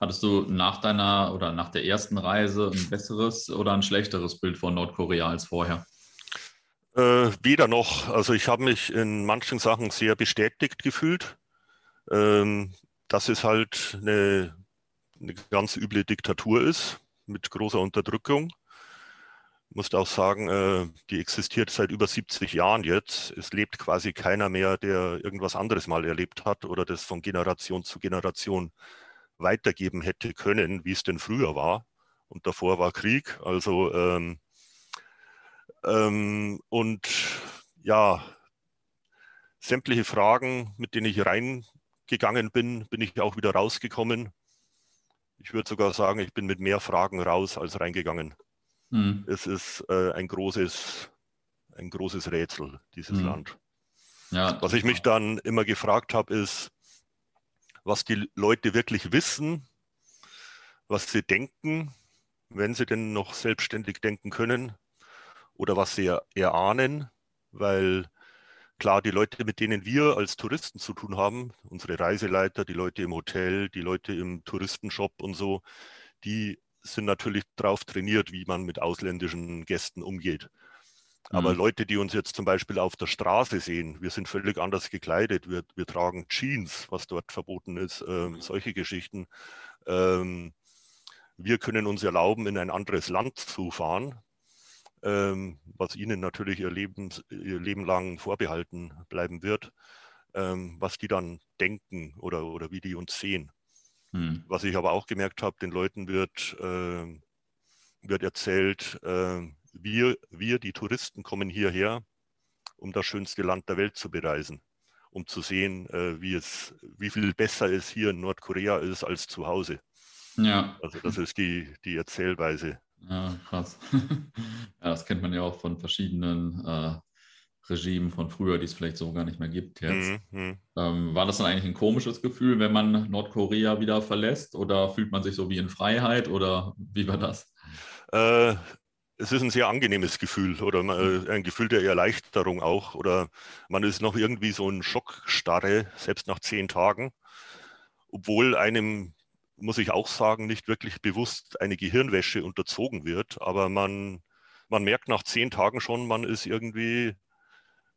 [SPEAKER 2] Hattest du nach deiner oder nach der ersten Reise ein besseres oder ein schlechteres Bild von Nordkorea als vorher?
[SPEAKER 1] Äh, weder noch. Also ich habe mich in manchen Sachen sehr bestätigt gefühlt. Ähm, dass es halt eine, eine ganz üble Diktatur ist mit großer Unterdrückung. Ich muss auch sagen, äh, die existiert seit über 70 Jahren jetzt. Es lebt quasi keiner mehr, der irgendwas anderes mal erlebt hat oder das von Generation zu Generation weitergeben hätte können, wie es denn früher war. Und davor war Krieg. Also ähm, ähm, und ja, sämtliche Fragen, mit denen ich reingegangen bin, bin ich auch wieder rausgekommen. Ich würde sogar sagen, ich bin mit mehr Fragen raus als reingegangen. Mhm. Es ist äh, ein großes, ein großes Rätsel, dieses mhm. Land. Ja, Was ich mich dann immer gefragt habe, ist, was die Leute wirklich wissen, was sie denken, wenn sie denn noch selbstständig denken können oder was sie erahnen, weil klar, die Leute, mit denen wir als Touristen zu tun haben, unsere Reiseleiter, die Leute im Hotel, die Leute im Touristenshop und so, die sind natürlich darauf trainiert, wie man mit ausländischen Gästen umgeht. Aber mhm. Leute, die uns jetzt zum Beispiel auf der Straße sehen, wir sind völlig anders gekleidet. Wir, wir tragen Jeans, was dort verboten ist, ähm, solche Geschichten. Ähm, wir können uns erlauben, in ein anderes Land zu fahren, ähm, was ihnen natürlich ihr, Lebens, ihr Leben lang vorbehalten bleiben wird, ähm, was die dann denken oder, oder wie die uns sehen. Mhm. Was ich aber auch gemerkt habe, den Leuten wird, äh, wird erzählt, äh, wir, wir, die Touristen, kommen hierher, um das schönste Land der Welt zu bereisen, um zu sehen, äh, wie, es, wie viel besser es hier in Nordkorea ist als zu Hause. Ja. Also das ist die, die Erzählweise.
[SPEAKER 2] Ja, krass. [laughs] ja, das kennt man ja auch von verschiedenen äh, Regimen von früher, die es vielleicht so gar nicht mehr gibt jetzt. Mhm, mhm. Ähm, war das dann eigentlich ein komisches Gefühl, wenn man Nordkorea wieder verlässt? Oder fühlt man sich so wie in Freiheit? Oder wie war das?
[SPEAKER 1] Äh, es ist ein sehr angenehmes Gefühl oder äh, ein Gefühl der Erleichterung auch. Oder man ist noch irgendwie so ein Schockstarre, selbst nach zehn Tagen, obwohl einem, muss ich auch sagen, nicht wirklich bewusst eine Gehirnwäsche unterzogen wird. Aber man, man merkt nach zehn Tagen schon, man ist irgendwie,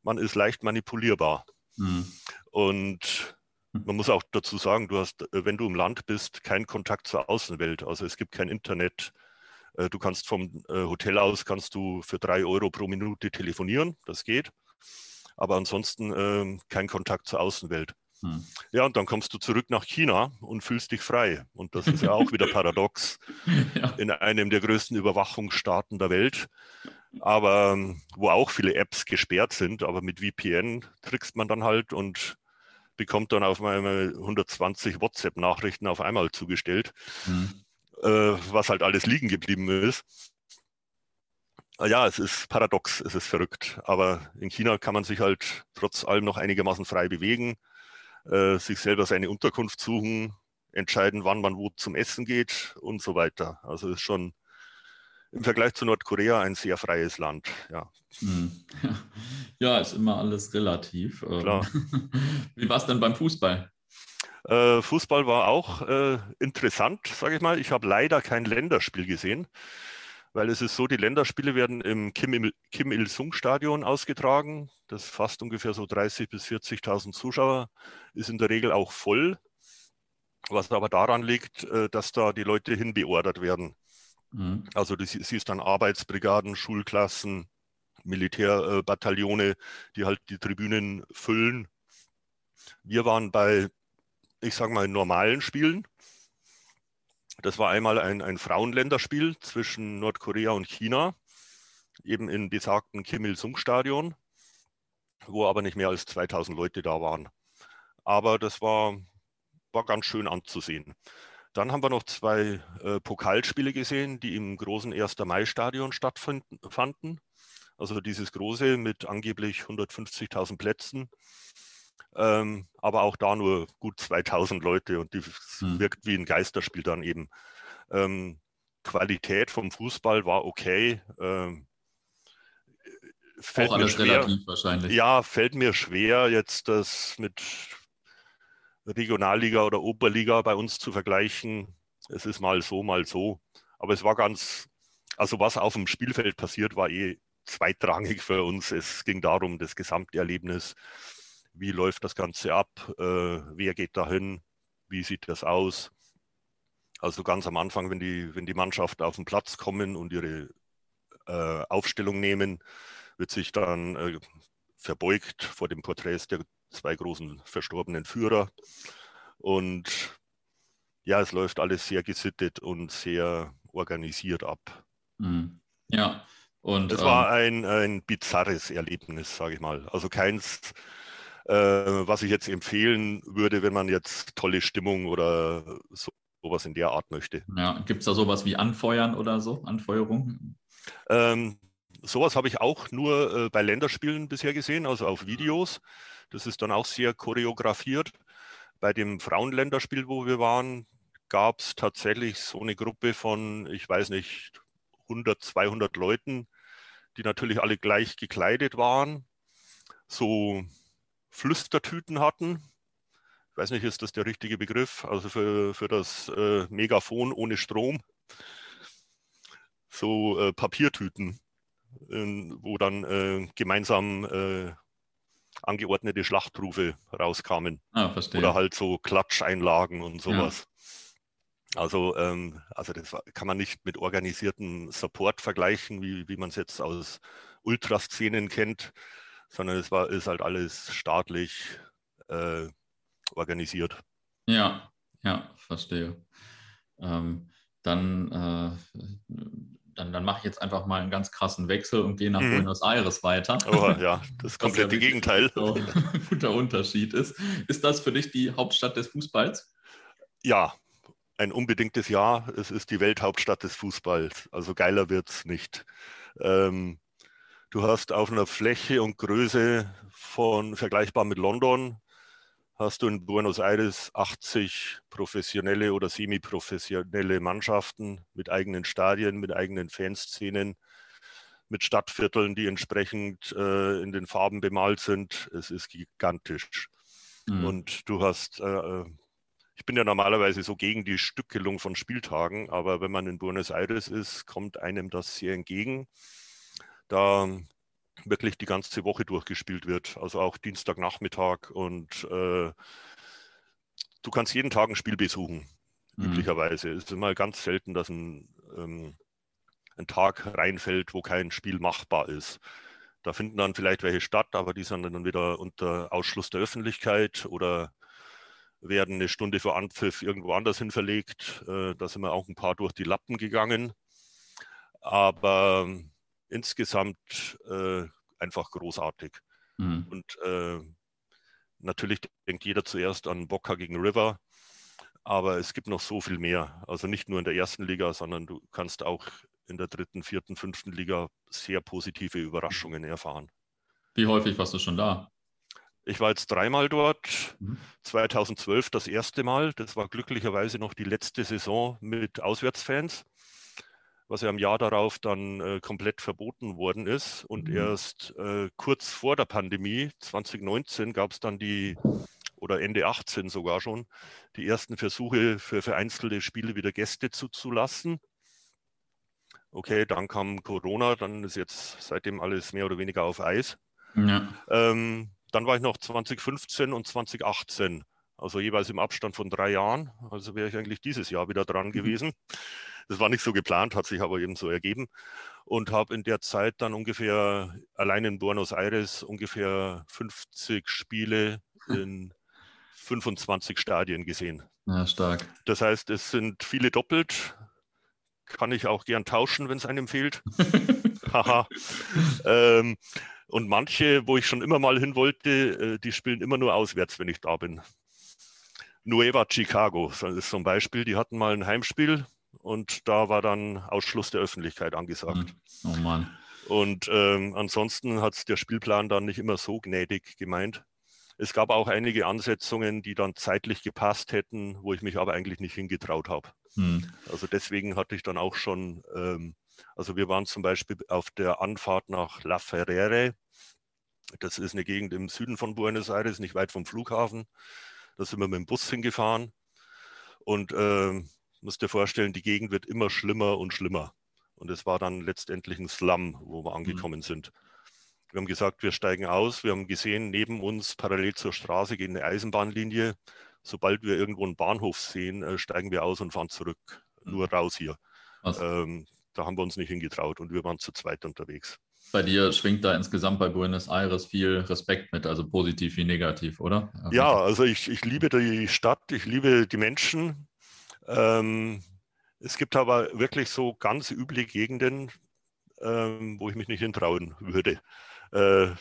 [SPEAKER 1] man ist leicht manipulierbar. Mhm. Und man muss auch dazu sagen, du hast, wenn du im Land bist, keinen Kontakt zur Außenwelt. Also es gibt kein Internet, äh, du kannst vom äh, Hotel aus kannst du für drei Euro pro Minute telefonieren, das geht. Aber ansonsten äh, kein Kontakt zur Außenwelt. Hm. Ja, und dann kommst du zurück nach China und fühlst dich frei. Und das ist ja auch wieder [laughs] paradox. ja. In einem der größten Überwachungsstaaten der Welt aber ähm, wo auch viele Apps gesperrt sind, aber mit VPN trickst man dann halt und bekommt dann auf einmal 120 WhatsApp-Nachrichten auf einmal zugestellt, mhm. äh, was halt alles liegen geblieben ist. Ja, es ist paradox, es ist verrückt, aber in China kann man sich halt trotz allem noch einigermaßen frei bewegen, äh, sich selber seine Unterkunft suchen, entscheiden, wann man wo zum Essen geht und so weiter. Also ist schon im Vergleich zu Nordkorea ein sehr freies Land. Ja,
[SPEAKER 2] hm. [laughs] ja ist immer alles relativ. Ähm, Klar. [laughs] Wie war es denn beim Fußball?
[SPEAKER 1] Äh, Fußball war auch äh, interessant, sage ich mal. Ich habe leider kein Länderspiel gesehen, weil es ist so, die Länderspiele werden im Kim, Kim Il-sung-Stadion ausgetragen. Das fasst ungefähr so 30.000 bis 40.000 Zuschauer, ist in der Regel auch voll, was aber daran liegt, äh, dass da die Leute hinbeordert werden. Mhm. Also du siehst dann Arbeitsbrigaden, Schulklassen, Militärbataillone, die halt die Tribünen füllen. Wir waren bei, ich sage mal, normalen Spielen. Das war einmal ein, ein Frauenländerspiel zwischen Nordkorea und China, eben in besagten Kim Il-sung-Stadion, wo aber nicht mehr als 2000 Leute da waren. Aber das war, war ganz schön anzusehen. Dann haben wir noch zwei äh, Pokalspiele gesehen, die im großen 1. Mai-Stadion stattfanden. Also dieses große mit angeblich 150.000 Plätzen. Ähm, aber auch da nur gut 2000 Leute und die hm. wirkt wie ein Geisterspiel dann eben. Ähm, Qualität vom Fußball war okay. Ähm,
[SPEAKER 2] fällt auch alles schwer, relativ wahrscheinlich.
[SPEAKER 1] Ja, fällt mir schwer, jetzt das mit Regionalliga oder Oberliga bei uns zu vergleichen. Es ist mal so, mal so. Aber es war ganz, also was auf dem Spielfeld passiert, war eh zweitrangig für uns. Es ging darum, das Gesamterlebnis. Wie läuft das Ganze ab? Äh, wer geht dahin? Wie sieht das aus? Also ganz am Anfang, wenn die, wenn die Mannschaften auf den Platz kommen und ihre äh, Aufstellung nehmen, wird sich dann äh, verbeugt vor dem Porträts der zwei großen verstorbenen Führer. Und ja, es läuft alles sehr gesittet und sehr organisiert ab.
[SPEAKER 2] Mhm. Ja, und.
[SPEAKER 1] Es ähm, war ein, ein bizarres Erlebnis, sage ich mal. Also keins, äh, was ich jetzt empfehlen würde, wenn man jetzt tolle Stimmung oder so, sowas in der Art möchte.
[SPEAKER 2] Ja, gibt es da sowas wie Anfeuern oder so? Anfeuerung?
[SPEAKER 1] Ähm, sowas habe ich auch nur äh, bei Länderspielen bisher gesehen, also auf Videos. Das ist dann auch sehr choreografiert. Bei dem Frauenländerspiel, wo wir waren, gab es tatsächlich so eine Gruppe von, ich weiß nicht, 100, 200 Leuten, die natürlich alle gleich gekleidet waren, so Flüstertüten hatten. Ich weiß nicht, ist das der richtige Begriff? Also für, für das äh, Megafon ohne Strom. So äh, Papiertüten, äh, wo dann äh, gemeinsam äh, angeordnete Schlachtrufe rauskamen.
[SPEAKER 2] Ah.
[SPEAKER 1] Oder halt so Klatscheinlagen und sowas. Ja. Also, ähm, also das kann man nicht mit organisierten Support vergleichen, wie, wie man es jetzt aus Ultraszenen kennt, sondern es war, ist halt alles staatlich äh, organisiert.
[SPEAKER 2] Ja, ja, verstehe. Ähm, dann äh, dann, dann mache ich jetzt einfach mal einen ganz krassen Wechsel und gehe nach mhm. Buenos Aires weiter.
[SPEAKER 1] Oh, ja, das [laughs] komplette ja Gegenteil. [laughs] So
[SPEAKER 2] ein guter Unterschied ist. Ist das für dich die Hauptstadt des Fußballs?
[SPEAKER 1] Ja, ein unbedingtes Ja. Es ist die Welthauptstadt des Fußballs. Also geiler wird es nicht. Ähm, du hast auf einer Fläche und Größe von vergleichbar mit London hast du in Buenos Aires 80 professionelle oder semi-professionelle Mannschaften mit eigenen Stadien, mit eigenen Fanszenen, mit Stadtvierteln, die entsprechend äh, in den Farben bemalt sind. Es ist gigantisch. Mhm. Und du hast, äh, äh, ich bin ja normalerweise so gegen die Stückelung von Spieltagen, aber wenn man in Buenos Aires ist, kommt einem das sehr entgegen. Da wirklich die ganze Woche durchgespielt wird. Also auch Dienstagnachmittag und äh, du kannst jeden Tag ein Spiel besuchen, mhm. üblicherweise. Es ist immer ganz selten, dass ein, ähm, ein Tag reinfällt, wo kein Spiel machbar ist. Da finden dann vielleicht welche statt, aber die sind dann wieder unter Ausschluss der Öffentlichkeit oder werden eine Stunde vor Anpfiff irgendwo anders hin verlegt. Äh, da sind wir auch ein paar durch die Lappen gegangen. Aber insgesamt äh, einfach großartig. Mhm. Und äh, natürlich denkt jeder zuerst an Boca gegen River, aber es gibt noch so viel mehr. Also nicht nur in der ersten Liga, sondern du kannst auch in der dritten, vierten, fünften Liga sehr positive Überraschungen erfahren.
[SPEAKER 2] Wie häufig warst du schon da?
[SPEAKER 1] Ich war jetzt dreimal dort. Mhm. 2012 das erste Mal. Das war glücklicherweise noch die letzte Saison mit Auswärtsfans, was ja im Jahr darauf dann äh, komplett verboten worden ist. Und mhm. erst äh, kurz vor der Pandemie, 2019, gab es dann die, oder Ende 18 sogar schon, die ersten Versuche für vereinzelte Spiele wieder Gäste zuzulassen. Okay, dann kam Corona, dann ist jetzt seitdem alles mehr oder weniger auf Eis. Ja. Ähm, dann war ich noch 2015 und 2018, also jeweils im Abstand von drei Jahren. Also wäre ich eigentlich dieses Jahr wieder dran mhm. Das war nicht so geplant, hat sich aber eben so ergeben. Und habe in der Zeit dann ungefähr allein in Buenos Aires ungefähr 50 Spiele hm. in 25 Stadien gesehen.
[SPEAKER 2] Ja, stark.
[SPEAKER 1] Das heißt, es sind viele doppelt. Kann ich auch gern tauschen, wenn es einem fehlt. [laughs] Haha. ähm, und manche, wo ich schon immer mal hin wollte, äh, die spielen immer nur auswärts, wenn ich da bin. Nueva Chicago das ist ein Beispiel. Die hatten mal ein Heimspiel und da war dann Ausschluss der Öffentlichkeit angesagt. Hm.
[SPEAKER 2] Oh Mann.
[SPEAKER 1] Und ähm, ansonsten hat der Spielplan dann nicht immer so gnädig gemeint. Es gab auch einige Ansetzungen, die dann zeitlich gepasst hätten, wo ich mich aber eigentlich nicht hingetraut habe. Hm. Also deswegen hatte ich dann auch schon ähm, also wir waren zum Beispiel auf der Anfahrt nach La Ferrere. Das ist eine Gegend im Süden von Buenos Aires, nicht weit vom Flughafen. Da sind wir mit dem Bus hingefahren. Und äh, musst dir vorstellen, die Gegend wird immer schlimmer und schlimmer. Und es war dann letztendlich ein Slum, wo wir mhm. angekommen mhm. sind. Wir haben gesagt, wir steigen aus. Wir haben gesehen, neben uns parallel zur Straße geht eine Eisenbahnlinie. Sobald wir irgendwo einen Bahnhof sehen, äh, steigen wir aus und fahren zurück. Mhm. Nur raus hier. Ähm, da haben wir uns nicht hingetraut und wir waren zu zweit unterwegs.
[SPEAKER 2] Bei dir schwingt da insgesamt bei Buenos Aires viel Respekt mit, also positiv wie negativ, oder?
[SPEAKER 1] Ja, also ich, ich liebe die Stadt, ich liebe die Menschen. Ähm, es gibt aber wirklich so ganz üble Gegenden, ähm, wo ich mich nicht hintrauen würde. Äh,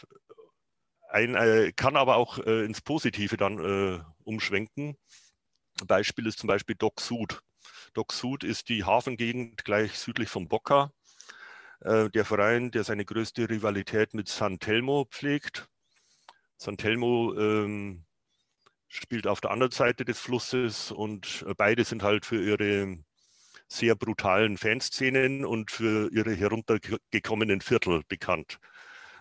[SPEAKER 1] ein, äh, kann aber auch äh, ins Positive dann äh, umschwenken. Beispiel ist zum Beispiel Doc Sud. Dock Sud ist die Hafengegend gleich südlich von Boca. Äh, der Verein, der seine größte Rivalität mit San Telmo pflegt. San Telmo ähm, spielt auf der anderen Seite des Flusses und äh, beide sind halt für ihre sehr brutalen Fanszenen und für ihre heruntergekommenen Viertel bekannt.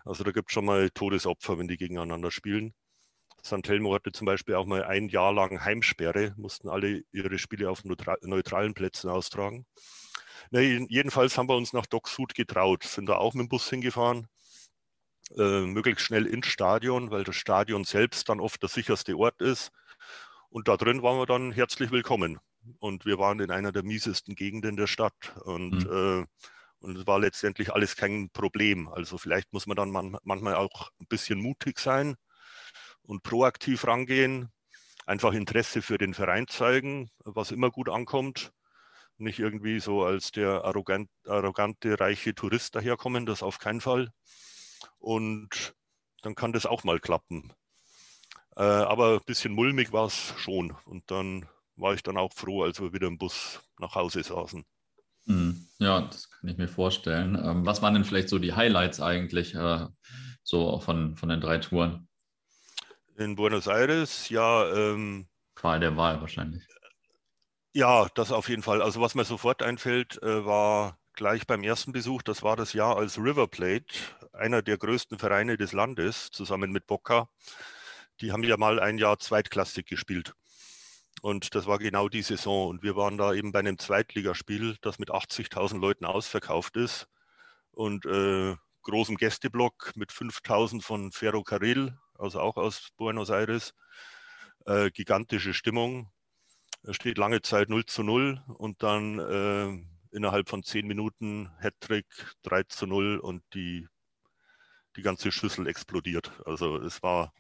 [SPEAKER 1] Also da gibt es schon mal Todesopfer, wenn die gegeneinander spielen. Santelmo hatte zum Beispiel auch mal ein Jahr lang Heimsperre, mussten alle ihre Spiele auf neutralen Plätzen austragen. Na, jedenfalls haben wir uns nach Docksud getraut, sind da auch mit dem Bus hingefahren, äh, möglichst schnell ins Stadion, weil das Stadion selbst dann oft der sicherste Ort ist. Und da drin waren wir dann herzlich willkommen. Und wir waren in einer der miesesten Gegenden der Stadt. Und, mhm. äh, und es war letztendlich alles kein Problem. Also vielleicht muss man dann man, manchmal auch ein bisschen mutig sein und proaktiv rangehen, einfach Interesse für den Verein zeigen, was immer gut ankommt. Nicht irgendwie so als der arrogant, arrogante, reiche Tourist daherkommen, das auf keinen Fall. Und dann kann das auch mal klappen. Äh, aber ein bisschen mulmig war es schon. Und dann war ich dann auch froh, als wir wieder im Bus nach Hause saßen.
[SPEAKER 2] Hm, ja, das kann ich mir vorstellen. Ähm, was waren denn vielleicht so die Highlights eigentlich äh, so von, von den drei Touren?
[SPEAKER 1] In Buenos Aires, ja. Ähm,
[SPEAKER 2] Qual der Wahl wahrscheinlich.
[SPEAKER 1] Ja, das auf jeden Fall. Also was mir sofort einfällt, äh, war gleich beim ersten Besuch, das war das Jahr als River Plate, einer der größten Vereine des Landes, zusammen mit Boca. Die haben ja mal ein Jahr zweitklassig gespielt. Und das war genau die Saison. Und wir waren da eben bei einem Zweitligaspiel, das mit 80.000 Leuten ausverkauft ist. Und äh, großem Gästeblock mit 5.000 von Ferro Carril, also auch aus Buenos Aires. Äh, gigantische Stimmung. Es steht lange Zeit 0 zu 0 und dann äh, innerhalb von 10 Minuten Hattrick 3 zu 0 und die, die ganze Schüssel explodiert. Also es war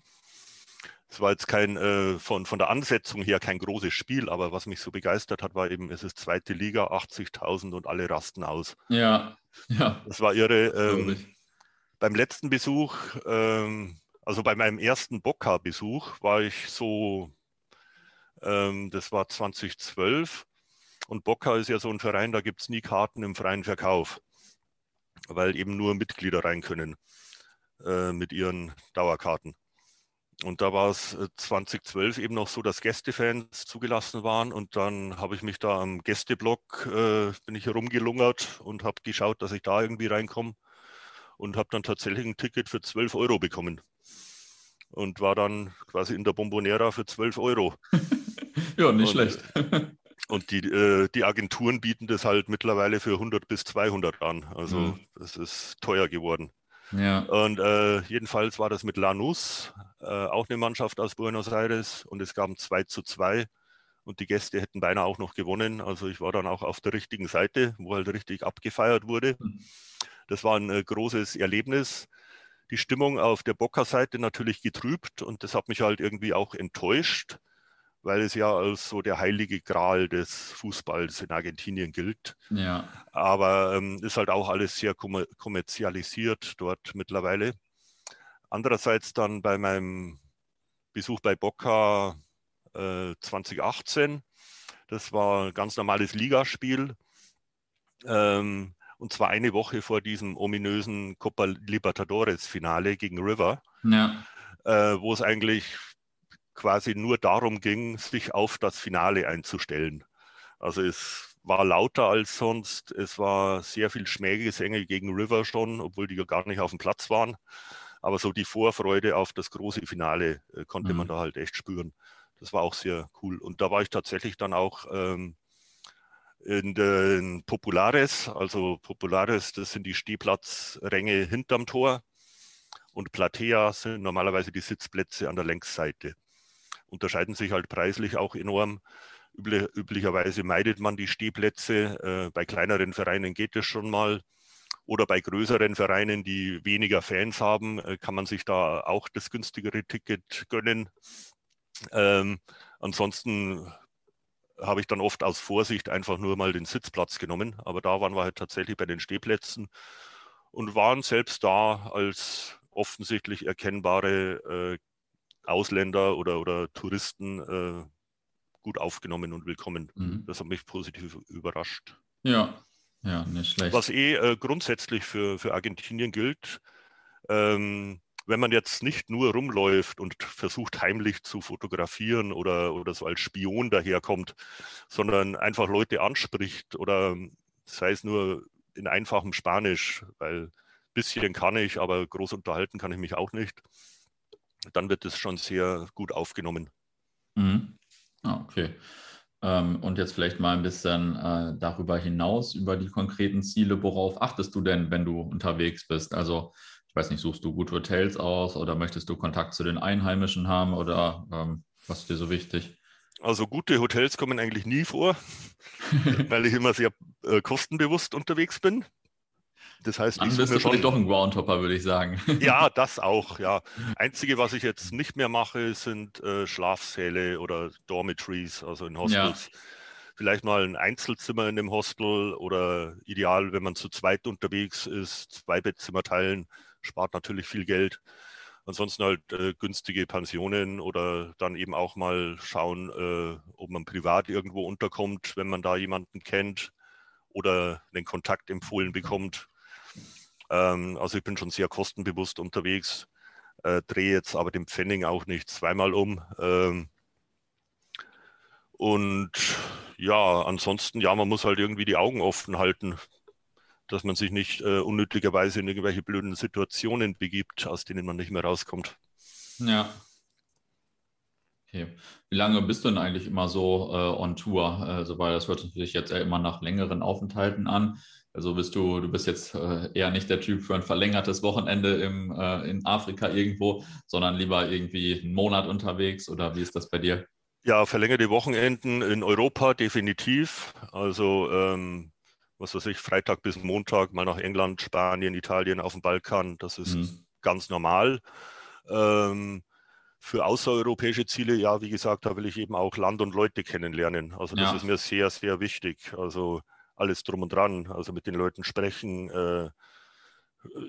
[SPEAKER 1] es war jetzt kein, äh, von, von der Ansetzung her kein großes Spiel, aber was mich so begeistert hat, war eben, es ist zweite Liga, 80.000 und alle rasten aus.
[SPEAKER 2] Ja, ja.
[SPEAKER 1] Das war irre. Ähm, beim letzten Besuch, ähm, also bei meinem ersten Bocca-Besuch, war ich so, ähm, das war 2012 und Bocca ist ja so ein Verein, da gibt es nie Karten im freien Verkauf, weil eben nur Mitglieder rein können äh, mit ihren Dauerkarten. Und da war es 2012 äh, eben noch so, dass Gästefans zugelassen waren. Und dann habe ich mich da am Gästeblock, äh, bin ich herumgelungert und habe geschaut, dass ich da irgendwie reinkomme. Und habe dann tatsächlich ein Ticket für 12 Euro bekommen. Und war dann quasi in der Bombonera für 12 Euro. [laughs]
[SPEAKER 2] ja, nicht und, schlecht.
[SPEAKER 1] und die, äh, die Agenturen bieten das halt mittlerweile für 100 bis 200 an. Also mhm. das ist teuer geworden. Ja. Und äh, jedenfalls war das mit Lanús, äh, auch eine Mannschaft aus Buenos Aires, und es gab 2 zu 2 und die Gäste hätten beinahe auch noch gewonnen. Also ich war dann auch auf der richtigen Seite, wo halt richtig abgefeiert wurde. Mhm. Das war ein äh, großes Erlebnis. Die Stimmung auf der Bocker-Seite natürlich getrübt und das hat mich halt irgendwie auch enttäuscht weil es ja als so der heilige Gral des Fußballs in Argentinien gilt. Ja. Aber ähm, ist halt auch alles sehr kommer kommerzialisiert dort mittlerweile. Andererseits dann bei meinem Besuch bei Boca äh, 2018, das war ein ganz normales Ligaspiel. Ähm, und zwar eine Woche vor diesem ominösen Copa Libertadores Finale gegen River, ja. äh, wo es eigentlich quasi nur darum ging, sich auf das Finale einzustellen. Also es war lauter als sonst, es war sehr viel Schmähgesänge gegen River schon, obwohl die ja gar nicht auf dem Platz waren. Aber so die Vorfreude auf das große Finale äh, konnte mhm. man da halt echt spüren. Das war auch sehr cool. Und da war ich tatsächlich dann auch ähm, in den Populares. Also Populares, das sind die Stehplatzränge hinterm Tor. Und Platea sind normalerweise die Sitzplätze an der Längsseite unterscheiden sich halt preislich auch enorm. Üblich, üblicherweise meidet man die Stehplätze. Äh, bei kleineren Vereinen geht es schon mal. Oder bei größeren Vereinen, die weniger Fans haben, äh, kann man sich da auch das günstigere Ticket gönnen. Ähm, ansonsten habe ich dann oft aus Vorsicht einfach nur mal den Sitzplatz genommen. Aber da waren wir halt tatsächlich bei den Stehplätzen und waren selbst da als offensichtlich erkennbare äh, Ausländer oder, oder Touristen äh, gut aufgenommen und willkommen. Mhm. Das hat mich positiv überrascht.
[SPEAKER 2] Ja, ja, nicht schlecht.
[SPEAKER 1] Was eh äh, grundsätzlich für, für Argentinien gilt, ähm, wenn man jetzt nicht nur rumläuft und versucht heimlich zu fotografieren oder, oder so als Spion daherkommt, sondern einfach Leute anspricht oder sei es nur in einfachem Spanisch, weil ein bisschen kann ich, aber groß unterhalten kann ich mich auch nicht dann wird es schon sehr gut aufgenommen.
[SPEAKER 2] Mhm. Ah, okay. Ähm, und jetzt vielleicht mal ein bisschen äh, darüber hinaus, über die konkreten Ziele. Worauf achtest du denn, wenn du unterwegs bist? Also, ich weiß nicht, suchst du gut Hotels aus oder möchtest du Kontakt zu den Einheimischen haben oder ähm, was ist dir so wichtig?
[SPEAKER 1] Also gute Hotels kommen eigentlich nie vor, [laughs] weil ich immer sehr äh, kostenbewusst unterwegs bin.
[SPEAKER 2] Das heißt, Dann ich bist du schon doch ein Groundhopper, würde ich sagen. [laughs]
[SPEAKER 1] Ja, [laughs] das auch, ja. Einzige, was ich jetzt nicht mehr mache, sind äh, Schlafsäle oder Dormitories, also in Hostels. Ja. Vielleicht mal ein Einzelzimmer in dem Hostel oder ideal, wenn man zu zweit unterwegs ist, zwei Bettzimmer teilen, spart natürlich viel Geld. Ansonsten halt äh, günstige Pensionen oder dann eben auch mal schauen, äh, ob man privat irgendwo unterkommt, wenn man da jemanden kennt oder einen Kontakt empfohlen bekommt. Ähm, also ich bin schon sehr kostenbewusst unterwegs, äh, drehe jetzt aber den Pfennig auch nicht zweimal um. Ähm, und ja, ansonsten, ja, man muss halt irgendwie die Augen offen halten, dass man sich nicht äh, unnötigerweise in irgendwelche blöden Situationen begibt, aus denen man nicht mehr rauskommt.
[SPEAKER 2] Ja. Okay. Wie lange bist du denn eigentlich immer so äh, on Tour? Also, weil das hört sich jetzt immer nach längeren Aufenthalten an. Also bist du, du bist jetzt äh, eher nicht der Typ für ein verlängertes Wochenende im, äh, in Afrika irgendwo, sondern lieber irgendwie einen Monat unterwegs oder wie ist das bei dir?
[SPEAKER 1] Ja, verlängerte Wochenenden in Europa definitiv. Also ähm, was weiß ich, Freitag bis Montag mal nach England, Spanien, Italien, auf dem Balkan, das ist mhm. ganz normal. Ähm, für außereuropäische Ziele, ja, wie gesagt, da will ich eben auch Land und Leute kennenlernen. Also das ja. ist mir sehr, sehr wichtig. Also alles drum und dran. Also mit den Leuten sprechen, äh,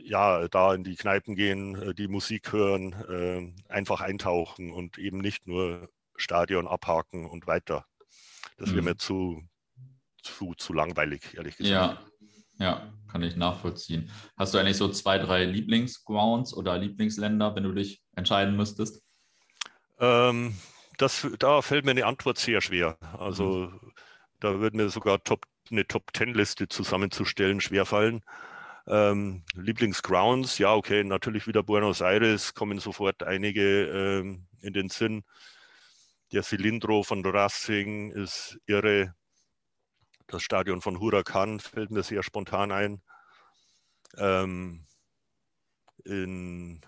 [SPEAKER 1] ja, da in die Kneipen gehen, äh, die Musik hören, äh, einfach eintauchen und eben nicht nur Stadion abhaken und weiter. Das wäre mhm. mir zu, zu, zu langweilig, ehrlich gesagt.
[SPEAKER 2] Ja, ja, kann ich nachvollziehen. Hast du eigentlich so zwei, drei Lieblingsgrounds oder Lieblingsländer, wenn du dich entscheiden müsstest?
[SPEAKER 1] Ähm, das, da fällt mir eine Antwort sehr schwer. Also mhm. da würde mir sogar Top, eine Top-10-Liste zusammenzustellen schwerfallen. Ähm, Lieblingsgrounds, ja, okay, natürlich wieder Buenos Aires, kommen sofort einige ähm, in den Sinn. Der Cilindro von Racing ist irre. Das Stadion von Huracan fällt mir sehr spontan ein. Ähm, in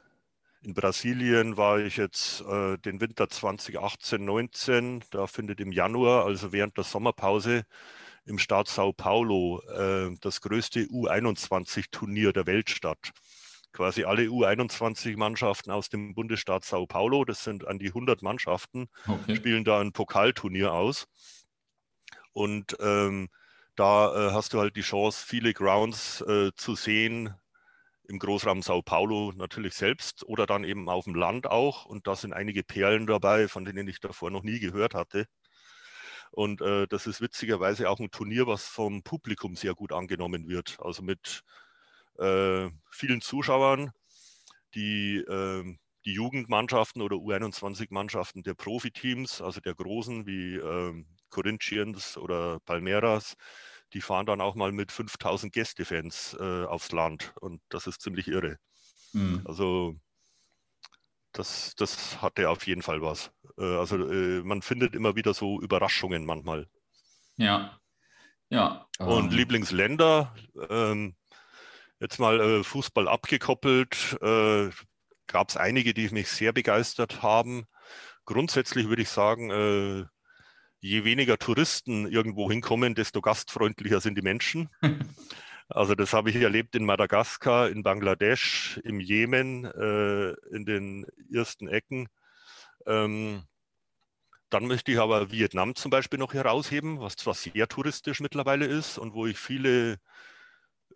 [SPEAKER 1] in Brasilien war ich jetzt äh, den Winter 2018, 19. Da findet im Januar, also während der Sommerpause, im Staat Sao Paulo äh, das größte U21-Turnier der Welt statt. Quasi alle U21-Mannschaften aus dem Bundesstaat Sao Paulo, das sind an die 100 Mannschaften, okay. spielen da ein Pokalturnier aus. Und ähm, da äh, hast du halt die Chance, viele Grounds äh, zu sehen, im Großraum Sao Paulo natürlich selbst oder dann eben auf dem Land auch. Und da sind einige Perlen dabei, von denen ich davor noch nie gehört hatte. Und äh, das ist witzigerweise auch ein Turnier, was vom Publikum sehr gut angenommen wird. Also mit äh, vielen Zuschauern, die äh, die Jugendmannschaften oder U21-Mannschaften der Profiteams, also der großen wie äh, Corinthians oder Palmeiras, die fahren dann auch mal mit 5000 Gästefans äh, aufs Land und das ist ziemlich irre. Mhm. Also das, das hatte auf jeden Fall was. Äh, also äh, man findet immer wieder so Überraschungen manchmal.
[SPEAKER 2] Ja, ja.
[SPEAKER 1] Und ähm. Lieblingsländer, ähm, jetzt mal äh, Fußball abgekoppelt, äh, gab es einige, die mich sehr begeistert haben. Grundsätzlich würde ich sagen, äh, je weniger Touristen irgendwo hinkommen, desto gastfreundlicher sind die Menschen. [laughs] Also das habe ich erlebt in Madagaskar, in Bangladesch, im Jemen, äh, in den ersten Ecken. Ähm, dann möchte ich aber Vietnam zum Beispiel noch herausheben, was zwar sehr touristisch mittlerweile ist und wo ich viele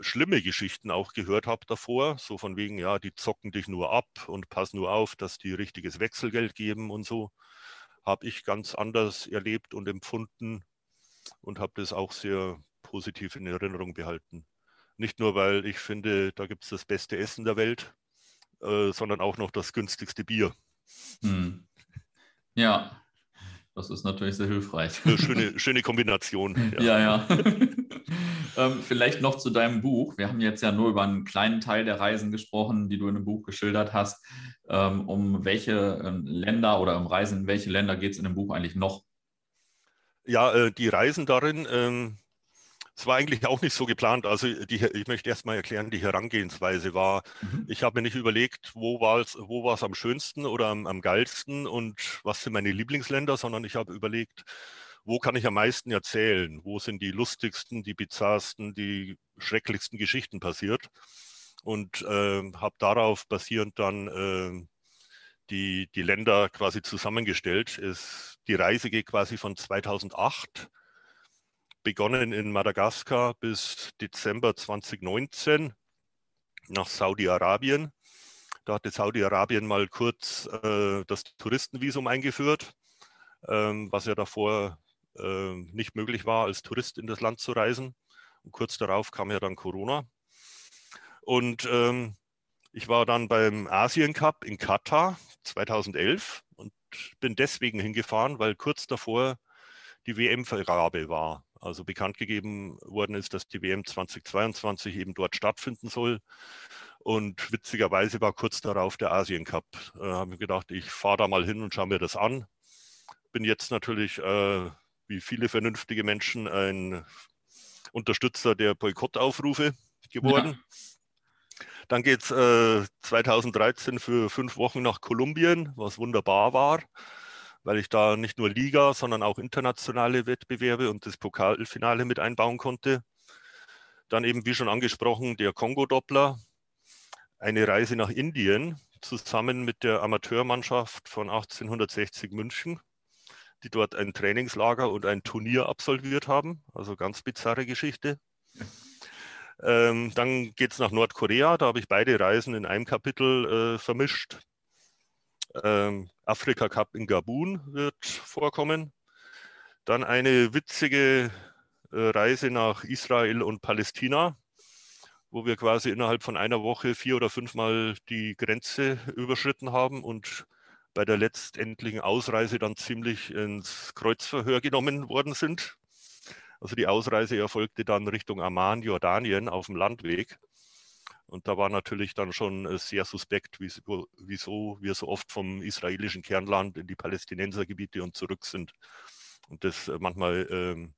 [SPEAKER 1] schlimme Geschichten auch gehört habe davor, so von wegen, ja, die zocken dich nur ab und pass nur auf, dass die richtiges Wechselgeld geben und so habe ich ganz anders erlebt und empfunden und habe das auch sehr positiv in Erinnerung behalten. Nicht nur, weil ich finde, da gibt es das beste Essen der Welt, äh, sondern auch noch das günstigste Bier. Hm.
[SPEAKER 2] Ja, das ist natürlich sehr hilfreich.
[SPEAKER 1] Eine schöne, schöne Kombination. [laughs]
[SPEAKER 2] Ja, ja. ja. [laughs] ähm, vielleicht noch zu deinem Buch. Wir haben jetzt ja nur über einen kleinen Teil der Reisen gesprochen, die du in dem Buch geschildert hast. Ähm, um welche ähm, Länder oder um Reisen in welche Länder geht es in dem Buch eigentlich noch?
[SPEAKER 1] Ja, äh, die Reisen darin, ähm, es war eigentlich auch nicht so geplant. Also die, ich möchte erst mal erklären, die Herangehensweise war, mhm. ich habe mir nicht überlegt, wo war es wo war's am schönsten oder am, am geilsten und was sind meine Lieblingsländer, sondern ich habe überlegt, wo kann ich am meisten erzählen? Wo sind die lustigsten, die bizarrsten, die schrecklichsten Geschichten passiert? Und äh, habe darauf basierend dann äh, die, die Länder quasi zusammengestellt. Es, die Reise geht quasi von 2008 begonnen in Madagaskar bis Dezember 2019 nach Saudi-Arabien. Da hatte Saudi-Arabien mal kurz äh, das Touristenvisum eingeführt, ähm, was ja davor äh, nicht möglich war, als Tourist in das Land zu reisen. Und kurz darauf kam ja dann Corona. Und ähm, ich war dann beim Asien Cup in Katar 2011 und bin deswegen hingefahren, weil kurz davor die WM-Vergabe war. Also bekannt gegeben worden ist, dass die WM 2022 eben dort stattfinden soll. Und witzigerweise war kurz darauf der Asien Cup. Da äh, habe ich gedacht, ich fahre da mal hin und schaue mir das an. Bin jetzt natürlich, äh, wie viele vernünftige Menschen, ein Unterstützer der Boykottaufrufe geworden. Ja. Dann geht es äh, 2013 für fünf Wochen nach Kolumbien, was wunderbar war weil ich da nicht nur Liga, sondern auch internationale Wettbewerbe und das Pokalfinale mit einbauen konnte. Dann eben, wie schon angesprochen, der Kongo-Doppler, eine Reise nach Indien zusammen mit der Amateurmannschaft von 1860 München, die dort ein Trainingslager und ein Turnier absolviert haben. Also ganz bizarre Geschichte. Ähm, dann geht es nach Nordkorea, da habe ich beide Reisen in einem Kapitel äh, vermischt. Ähm, Afrika Cup in Gabun wird vorkommen. Dann eine witzige äh, Reise nach Israel und Palästina, wo wir quasi innerhalb von einer Woche vier oder fünfmal die Grenze überschritten haben und bei der letztendlichen Ausreise dann ziemlich ins Kreuzverhör genommen worden sind. Also die Ausreise erfolgte dann Richtung Amman, Jordanien auf dem Landweg. Und da war natürlich dann schon äh, sehr suspekt, wieso wir so oft vom israelischen Kernland in die Palästinensergebiete und zurück sind. Und das äh, manchmal ähm,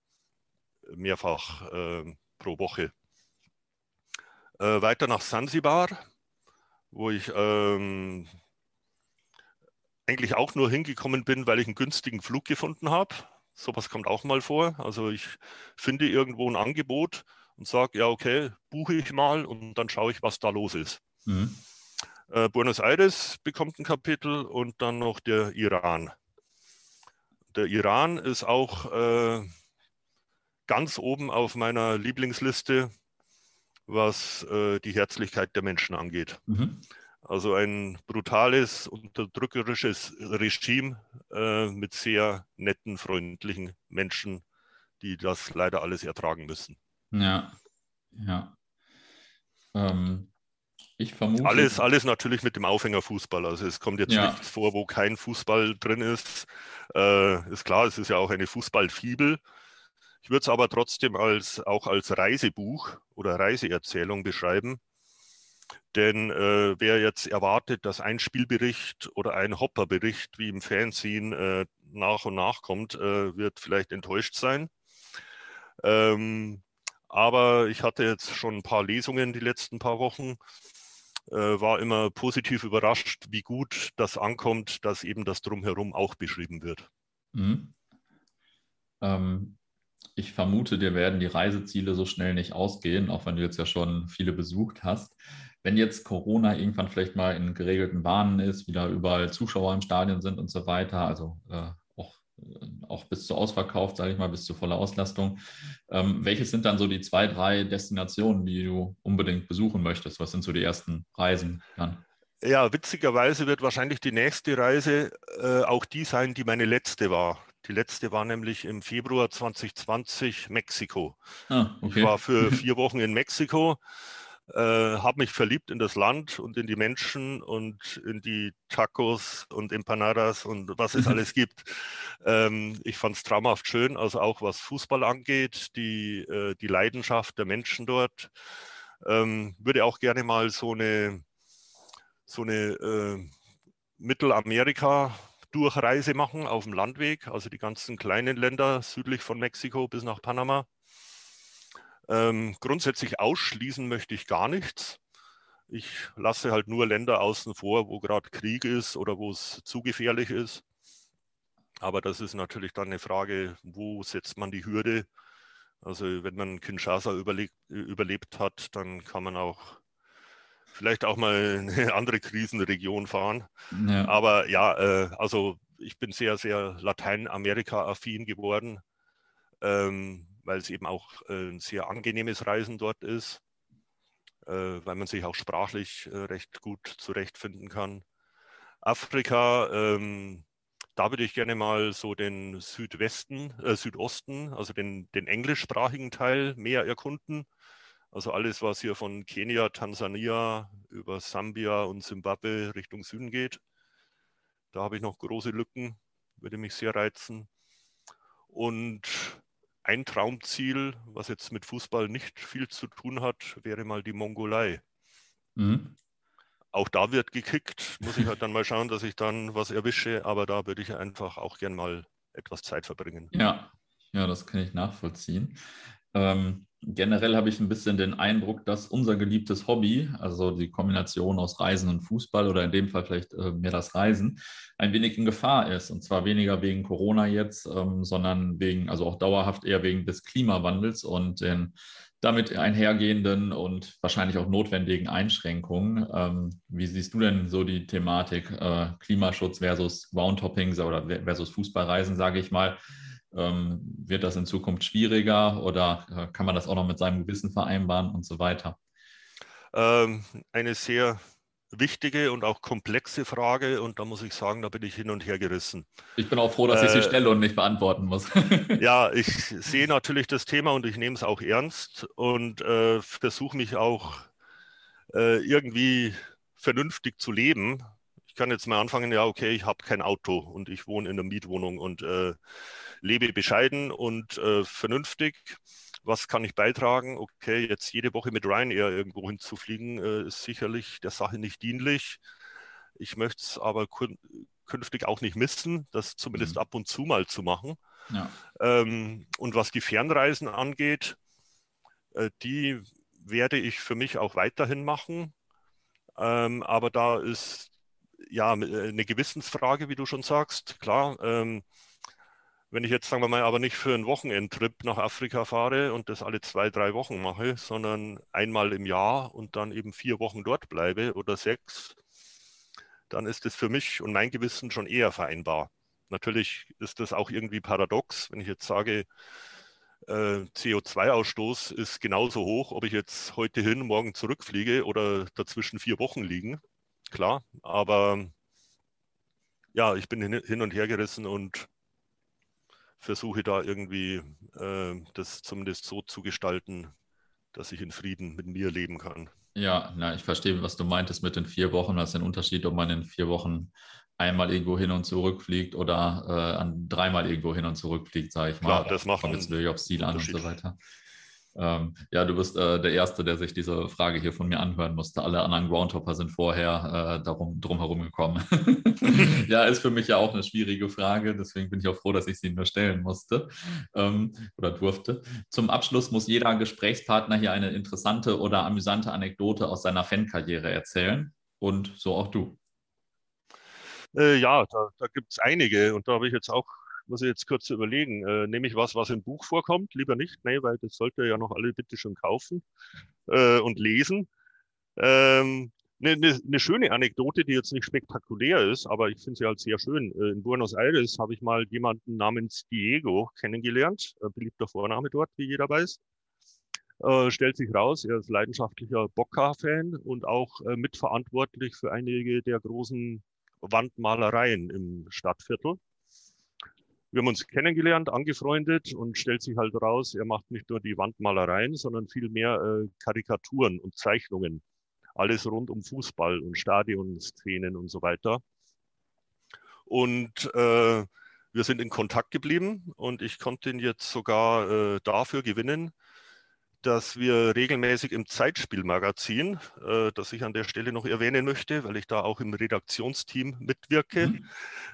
[SPEAKER 1] mehrfach äh, pro Woche. Äh, weiter nach Sansibar, wo ich ähm, eigentlich auch nur hingekommen bin, weil ich einen günstigen Flug gefunden habe. Sowas kommt auch mal vor. Also ich finde irgendwo ein Angebot und sage, ja, okay, buche ich mal und dann schaue ich, was da los ist. Mhm. Äh, Buenos Aires bekommt ein Kapitel und dann noch der Iran. Der Iran ist auch äh, ganz oben auf meiner Lieblingsliste, was äh, die Herzlichkeit der Menschen angeht. Mhm. Also ein brutales, unterdrückerisches Regime äh, mit sehr netten, freundlichen Menschen, die das leider alles ertragen müssen.
[SPEAKER 2] Ja, ja. Ähm, ich vermute.
[SPEAKER 1] Alles, alles natürlich mit dem Aufhänger Fußball. Also es kommt jetzt ja. nichts vor, wo kein Fußball drin ist. Äh, ist klar, es ist ja auch eine Fußballfibel. Ich würde es aber trotzdem als, auch als Reisebuch oder Reiseerzählung beschreiben. Denn äh, wer jetzt erwartet, dass ein Spielbericht oder ein Hopperbericht wie im Fernsehen äh, nach und nach kommt, äh, wird vielleicht enttäuscht sein. Ähm, aber ich hatte jetzt schon ein paar Lesungen die letzten paar Wochen, äh, war immer positiv überrascht, wie gut das ankommt, dass eben das drumherum auch beschrieben wird. Mhm.
[SPEAKER 2] Ähm, ich vermute, dir werden die Reiseziele so schnell nicht ausgehen, auch wenn du jetzt ja schon viele besucht hast. Wenn jetzt Corona irgendwann vielleicht mal in geregelten Bahnen ist, wieder überall Zuschauer im Stadion sind und so weiter, also äh, auch bis zu ausverkauft, sage ich mal, bis zu voller Auslastung. Ähm, welches sind dann so die zwei, drei Destinationen, die du unbedingt besuchen möchtest? Was sind so die ersten Reisen dann?
[SPEAKER 1] Ja, witzigerweise wird wahrscheinlich die nächste Reise äh, auch die sein, die meine letzte war. Die letzte war nämlich im Februar 2020 Mexiko. Ah, okay. Ich war für vier Wochen in Mexiko äh, habe mich verliebt in das Land und in die Menschen und in die Tacos und Empanadas und was es alles gibt. Ähm, ich fand es traumhaft schön, also auch was Fußball angeht, die, äh, die Leidenschaft der Menschen dort. Ähm, würde auch gerne mal so eine, so eine äh, Mittelamerika-Durchreise machen auf dem Landweg, also die ganzen kleinen Länder südlich von Mexiko bis nach Panama. Ähm, grundsätzlich ausschließen möchte ich gar nichts. Ich lasse halt nur Länder außen vor, wo gerade Krieg ist oder wo es zu gefährlich ist. Aber das ist natürlich dann eine Frage, wo setzt man die Hürde? Also wenn man Kinshasa überlebt, überlebt hat, dann kann man auch vielleicht auch mal eine [laughs] andere Krisenregion fahren. Ja. Aber ja, äh, also ich bin sehr, sehr Lateinamerika-affin geworden. Ähm, weil es eben auch äh, ein sehr angenehmes Reisen dort ist, äh, weil man sich auch sprachlich äh, recht gut zurechtfinden kann. Afrika, ähm, da würde ich gerne mal so den Südwesten, äh, Südosten, also den, den englischsprachigen Teil mehr erkunden. Also alles, was hier von Kenia, Tansania über Sambia und Simbabwe Richtung Süden geht. Da habe ich noch große Lücken, würde mich sehr reizen. Und ein Traumziel, was jetzt mit Fußball nicht viel zu tun hat, wäre mal die Mongolei. Mhm. Auch da wird gekickt, muss ich halt dann mal schauen, dass ich dann was erwische, aber da würde ich einfach auch gern mal etwas Zeit verbringen.
[SPEAKER 2] Ja, ja, das kann ich nachvollziehen. Ähm, generell habe ich ein bisschen den Eindruck, dass unser geliebtes Hobby, also die Kombination aus Reisen und Fußball oder in dem Fall vielleicht äh, mehr das Reisen, ein wenig in Gefahr ist. Und zwar weniger wegen Corona jetzt, ähm, sondern wegen, also auch dauerhaft eher wegen des Klimawandels und den damit einhergehenden und wahrscheinlich auch notwendigen Einschränkungen. Ähm, wie siehst du denn so die Thematik äh, Klimaschutz versus Groundhopping oder versus Fußballreisen, sage ich mal? Ähm, wird das in Zukunft schwieriger oder äh, kann man das auch noch mit seinem Gewissen vereinbaren und so weiter?
[SPEAKER 1] Ähm, eine sehr wichtige und auch komplexe Frage und da muss ich sagen, da bin ich hin und her gerissen.
[SPEAKER 2] Ich bin auch froh, dass ich sie äh, stelle und nicht beantworten muss. [laughs]
[SPEAKER 1] ja, ich sehe natürlich das Thema und ich nehme es auch ernst und äh, versuche mich auch äh, irgendwie vernünftig zu leben. Ich kann jetzt mal anfangen, ja, okay, ich habe kein Auto und ich wohne in einer Mietwohnung und äh, lebe bescheiden und äh, vernünftig was kann ich beitragen? Okay, jetzt jede Woche mit Ryanair irgendwo hinzufliegen, äh, ist sicherlich der Sache nicht dienlich. Ich möchte es aber künftig auch nicht missen, das zumindest mhm. ab und zu mal zu machen. Ja. Ähm, und was die Fernreisen angeht, äh, die werde ich für mich auch weiterhin machen. Ähm, aber da ist ja äh, eine Gewissensfrage, wie du schon sagst. Klar, ähm, wenn ich jetzt, sagen wir mal, aber nicht für einen Wochenendtrip nach Afrika fahre und das alle zwei, drei Wochen mache, sondern einmal im Jahr und dann eben vier Wochen dort bleibe oder sechs, dann ist das für mich und mein Gewissen schon eher vereinbar. Natürlich ist das auch irgendwie paradox, wenn ich jetzt sage, äh, CO2-Ausstoß ist genauso hoch, ob ich jetzt heute hin, morgen zurückfliege oder dazwischen vier Wochen liegen. Klar, aber ja, ich bin hin und her gerissen und versuche da irgendwie äh, das zumindest so zu gestalten, dass ich in Frieden mit mir leben kann.
[SPEAKER 2] Ja, na, ich verstehe, was du meintest mit den vier Wochen. Das ist ein Unterschied, ob man in vier Wochen einmal irgendwo hin und zurück fliegt oder äh, an dreimal irgendwo hin und zurück fliegt, sage ich mal.
[SPEAKER 1] Klar, das macht
[SPEAKER 2] Kommt jetzt wirklich aufs Ziel an und so weiter. Ähm, ja, du bist äh, der Erste, der sich diese Frage hier von mir anhören musste. Alle anderen Groundhopper sind vorher äh, darum, drum herum gekommen. [laughs] ja, ist für mich ja auch eine schwierige Frage. Deswegen bin ich auch froh, dass ich sie nur stellen musste ähm, oder durfte. Zum Abschluss muss jeder Gesprächspartner hier eine interessante oder amüsante Anekdote aus seiner Fankarriere erzählen. Und so auch du.
[SPEAKER 1] Äh, ja, da, da gibt es einige. Und da habe ich jetzt auch muss ich jetzt kurz überlegen. Äh, nehme ich was, was im Buch vorkommt? Lieber nicht, nee, weil das sollte ja noch alle bitte schon kaufen äh, und lesen. Ähm, eine, eine, eine, schöne Anekdote, die jetzt nicht spektakulär ist, aber ich finde sie halt sehr schön. Äh, in Buenos Aires habe ich mal jemanden namens Diego kennengelernt, beliebter Vorname dort, wie jeder weiß. Äh, stellt sich raus, er ist leidenschaftlicher Boca-Fan und auch äh, mitverantwortlich für einige der großen Wandmalereien im Stadtviertel wir haben uns kennengelernt, angefreundet und stellt sich halt raus, er macht nicht nur die Wandmalereien, sondern vielmehr äh, Karikaturen und Zeichnungen. Alles rund um Fußball und Stadionszenen und so weiter. Und äh, wir sind in Kontakt geblieben und ich konnte ihn jetzt sogar äh, dafür gewinnen, dass wir regelmäßig im Zeitspielmagazin, äh, das ich an der Stelle noch erwähnen möchte, weil ich da auch im Redaktionsteam mitwirke, mhm.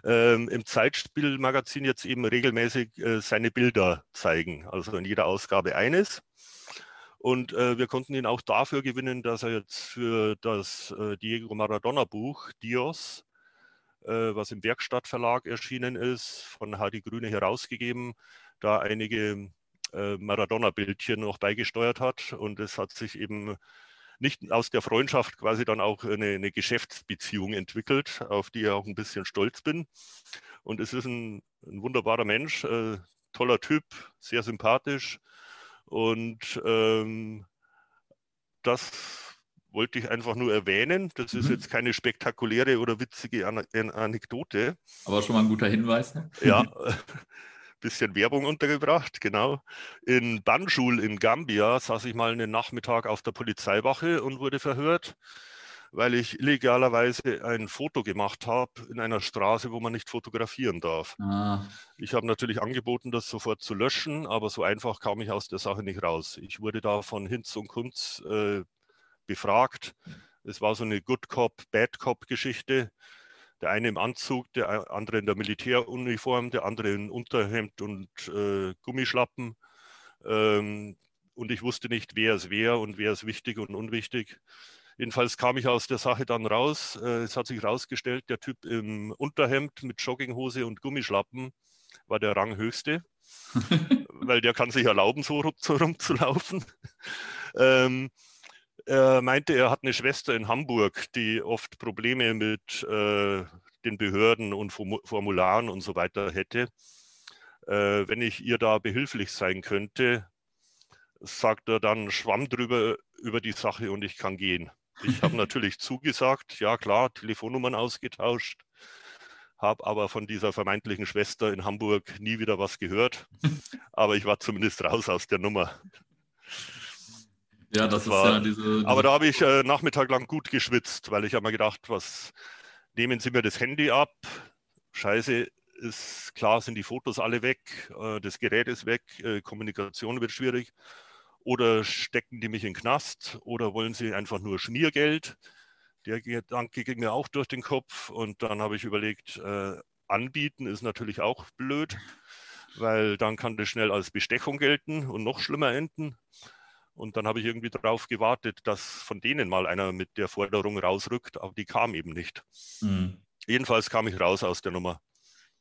[SPEAKER 1] ähm, im Zeitspielmagazin jetzt eben regelmäßig äh, seine Bilder zeigen, also in jeder Ausgabe eines. Und äh, wir konnten ihn auch dafür gewinnen, dass er jetzt für das äh, Diego Maradona Buch Dios, äh, was im Werkstattverlag erschienen ist, von Hardy Grüne herausgegeben, da einige äh, Maradona-Bildchen noch beigesteuert hat. Und es hat sich eben nicht aus der Freundschaft quasi dann auch eine, eine, Geschäftsbeziehung entwickelt, auf die ich auch ein bisschen stolz bin. Und es ist ein, ein wunderbarer Mensch, äh, toller Typ, sehr sympathisch. Und ähm, das wollte ich einfach nur erwähnen. Das mhm. ist jetzt keine spektakuläre oder witzige An Anekdote.
[SPEAKER 2] Aber schon mal ein guter Hinweis. Ne?
[SPEAKER 1] Ja, [laughs] [laughs] bisschen Werbung untergebracht, genau. In Banjul in Gambia saß ich mal einen Nachmittag auf der Polizeiwache und wurde verhört, weil ich illegalerweise ein Foto gemacht habe in einer Straße, wo man nicht fotografieren darf. Ah. Ich habe natürlich angeboten, das sofort zu löschen, aber so einfach kam ich aus der Sache nicht raus. Ich wurde da von Hinz und Kunz äh, befragt. Es war so eine Good Cop, Bad Cop Geschichte. Der eine im Anzug, der andere in der Militäruniform, der andere in Unterhemd und äh, Gummischlappen. Ähm, und ich wusste nicht, wer es wäre und wer ist wichtig und unwichtig. Jedenfalls kam ich aus der Sache dann raus. Äh, es hat sich herausgestellt, der Typ im Unterhemd mit Jogginghose und Gummischlappen war der Ranghöchste. [laughs] weil der kann sich erlauben, so, so rumzulaufen. [laughs] Ähm, er meinte, er hat eine Schwester in Hamburg, die oft Probleme mit äh, den Behörden und Formularen und so weiter hätte. Äh, wenn ich ihr da behilflich sein könnte, sagt er dann, schwamm drüber über die Sache und ich kann gehen. Ich habe [laughs] natürlich zugesagt, ja klar, Telefonnummern ausgetauscht, habe aber von dieser vermeintlichen Schwester in Hamburg nie wieder was gehört. [laughs] Aber ich war zumindest raus aus der Nummer. Ja, das, das war, ja diese, diese, Aber da habe ich äh, Nachmittag lang gut geschwitzt, weil ich habe mir gedacht, was nehmen Sie mir das Handy ab? Scheiße, ist klar, sind die Fotos alle weg, äh, das Gerät ist weg, äh, Kommunikation wird schwierig. Oder stecken die mich in den Knast oder wollen sie einfach nur Schmiergeld? Der Gedanke ging mir auch durch den Kopf und dann habe ich überlegt, äh, anbieten ist natürlich auch blöd, weil dann kann das schnell als Bestechung gelten und noch schlimmer enden. Und dann habe ich irgendwie darauf gewartet, dass von denen mal einer mit der Forderung rausrückt, aber die kam eben nicht. Mhm. Jedenfalls kam ich raus aus der Nummer.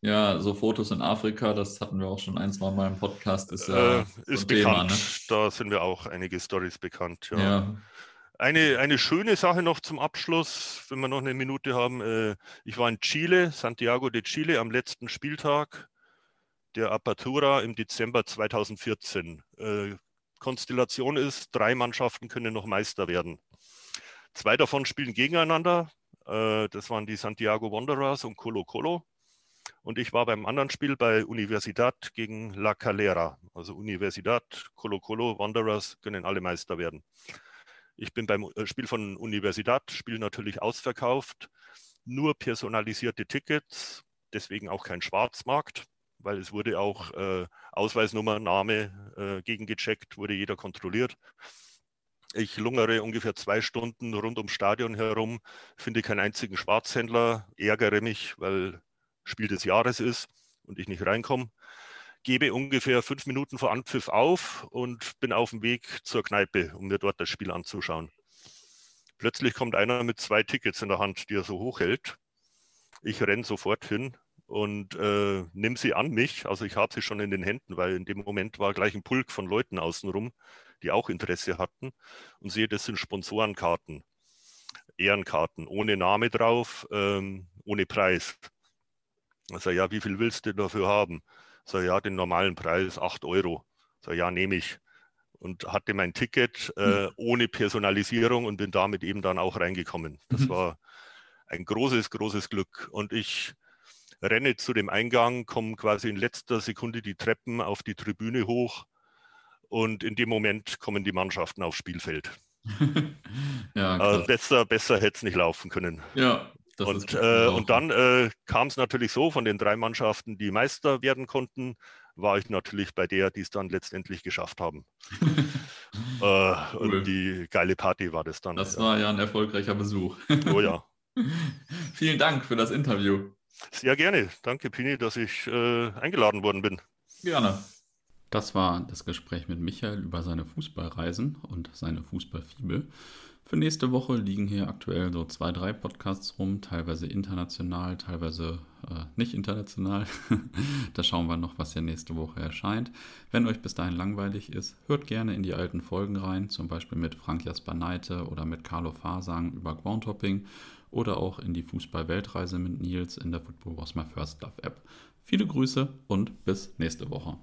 [SPEAKER 2] Ja, so Fotos in Afrika, das hatten wir auch schon ein, zwei Mal im Podcast.
[SPEAKER 1] Ist, ja äh, ist bekannt. ne? Da sind wir auch einige Stories bekannt. Ja. ja. Eine, eine schöne Sache noch zum Abschluss, wenn wir noch eine Minute haben. Äh, ich war in Chile, Santiago de Chile, am letzten Spieltag der Apertura im Dezember 2014. Konstellation ist, drei Mannschaften können noch Meister werden. Zwei davon spielen gegeneinander. Äh, das waren die Santiago Wanderers und Colo Colo. Und ich war beim anderen Spiel bei Universidad gegen La Calera. Also Universidad, Colo Colo, Wanderers können alle Meister werden. Ich bin beim äh, Spiel von Universidad, Spiel natürlich ausverkauft, nur personalisierte Tickets, deswegen auch kein Schwarzmarkt, weil es wurde auch äh, Ausweisnummer, Name äh, gegengecheckt, wurde jeder kontrolliert. Ich lungere ungefähr zwei Stunden rund ums Stadion herum, finde keinen einzigen Schwarzhändler, ärgere mich, weil Spiel des Jahres ist und ich nicht reinkomme, gebe ungefähr fünf Minuten vor Anpfiff auf und bin auf dem Weg zur Kneipe, um mir dort das Spiel anzuschauen. Plötzlich kommt einer mit zwei Tickets in der Hand, die er so hochhält. Ich renne sofort hin und äh, nehme sie an mich. Also ich habe sie schon in den Händen, weil in dem Moment war gleich ein Pulk von Leuten außenrum, die auch Interesse hatten. Und sehe, das sind Sponsorenkarten, Ehrenkarten, ohne Name drauf, ähm, ohne Preis. Ich sage, ja, wie viel willst du dafür haben? Ich sage, ja, den normalen Preis, 8 Euro. Ich sage, ja, nehme ich. Und hatte mein Ticket äh, hm. ohne Personalisierung und bin damit eben dann auch reingekommen. Das mhm. war ein großes, großes Glück. Und ich renne zu dem Eingang, komme quasi in letzter Sekunde die Treppen auf die Tribüne hoch und in dem Moment kommen die Mannschaften aufs Spielfeld. [laughs] ja, also besser, besser hätte es nicht laufen können.
[SPEAKER 2] Ja,
[SPEAKER 1] und, äh, und dann äh, kam es natürlich so, von den drei Mannschaften, die Meister werden konnten, war ich natürlich bei der, die es dann letztendlich geschafft haben. [laughs] äh, cool. Und die geile Party war das dann.
[SPEAKER 2] Das ja. war ja ein erfolgreicher Besuch.
[SPEAKER 1] oh ja. [laughs]
[SPEAKER 2] Vielen Dank für das Interview.
[SPEAKER 1] Sehr gerne. Danke, Pini, dass ich äh, eingeladen worden bin.
[SPEAKER 2] Gerne. Das war das Gespräch mit Michael über seine Fußballreisen und seine Fußballfibel. Für nächste Woche liegen hier aktuell so zwei, drei Podcasts rum, teilweise international, teilweise äh, nicht international. [laughs] da schauen wir noch, was hier nächste Woche erscheint. Wenn euch bis dahin langweilig ist, hört gerne in die alten Folgen rein, zum Beispiel mit Frank Jasper Neite oder mit Carlo Fasang über Groundhopping oder auch in die Fußball-Weltreise mit Nils in der Football Was My First Love App. Viele Grüße und bis nächste Woche.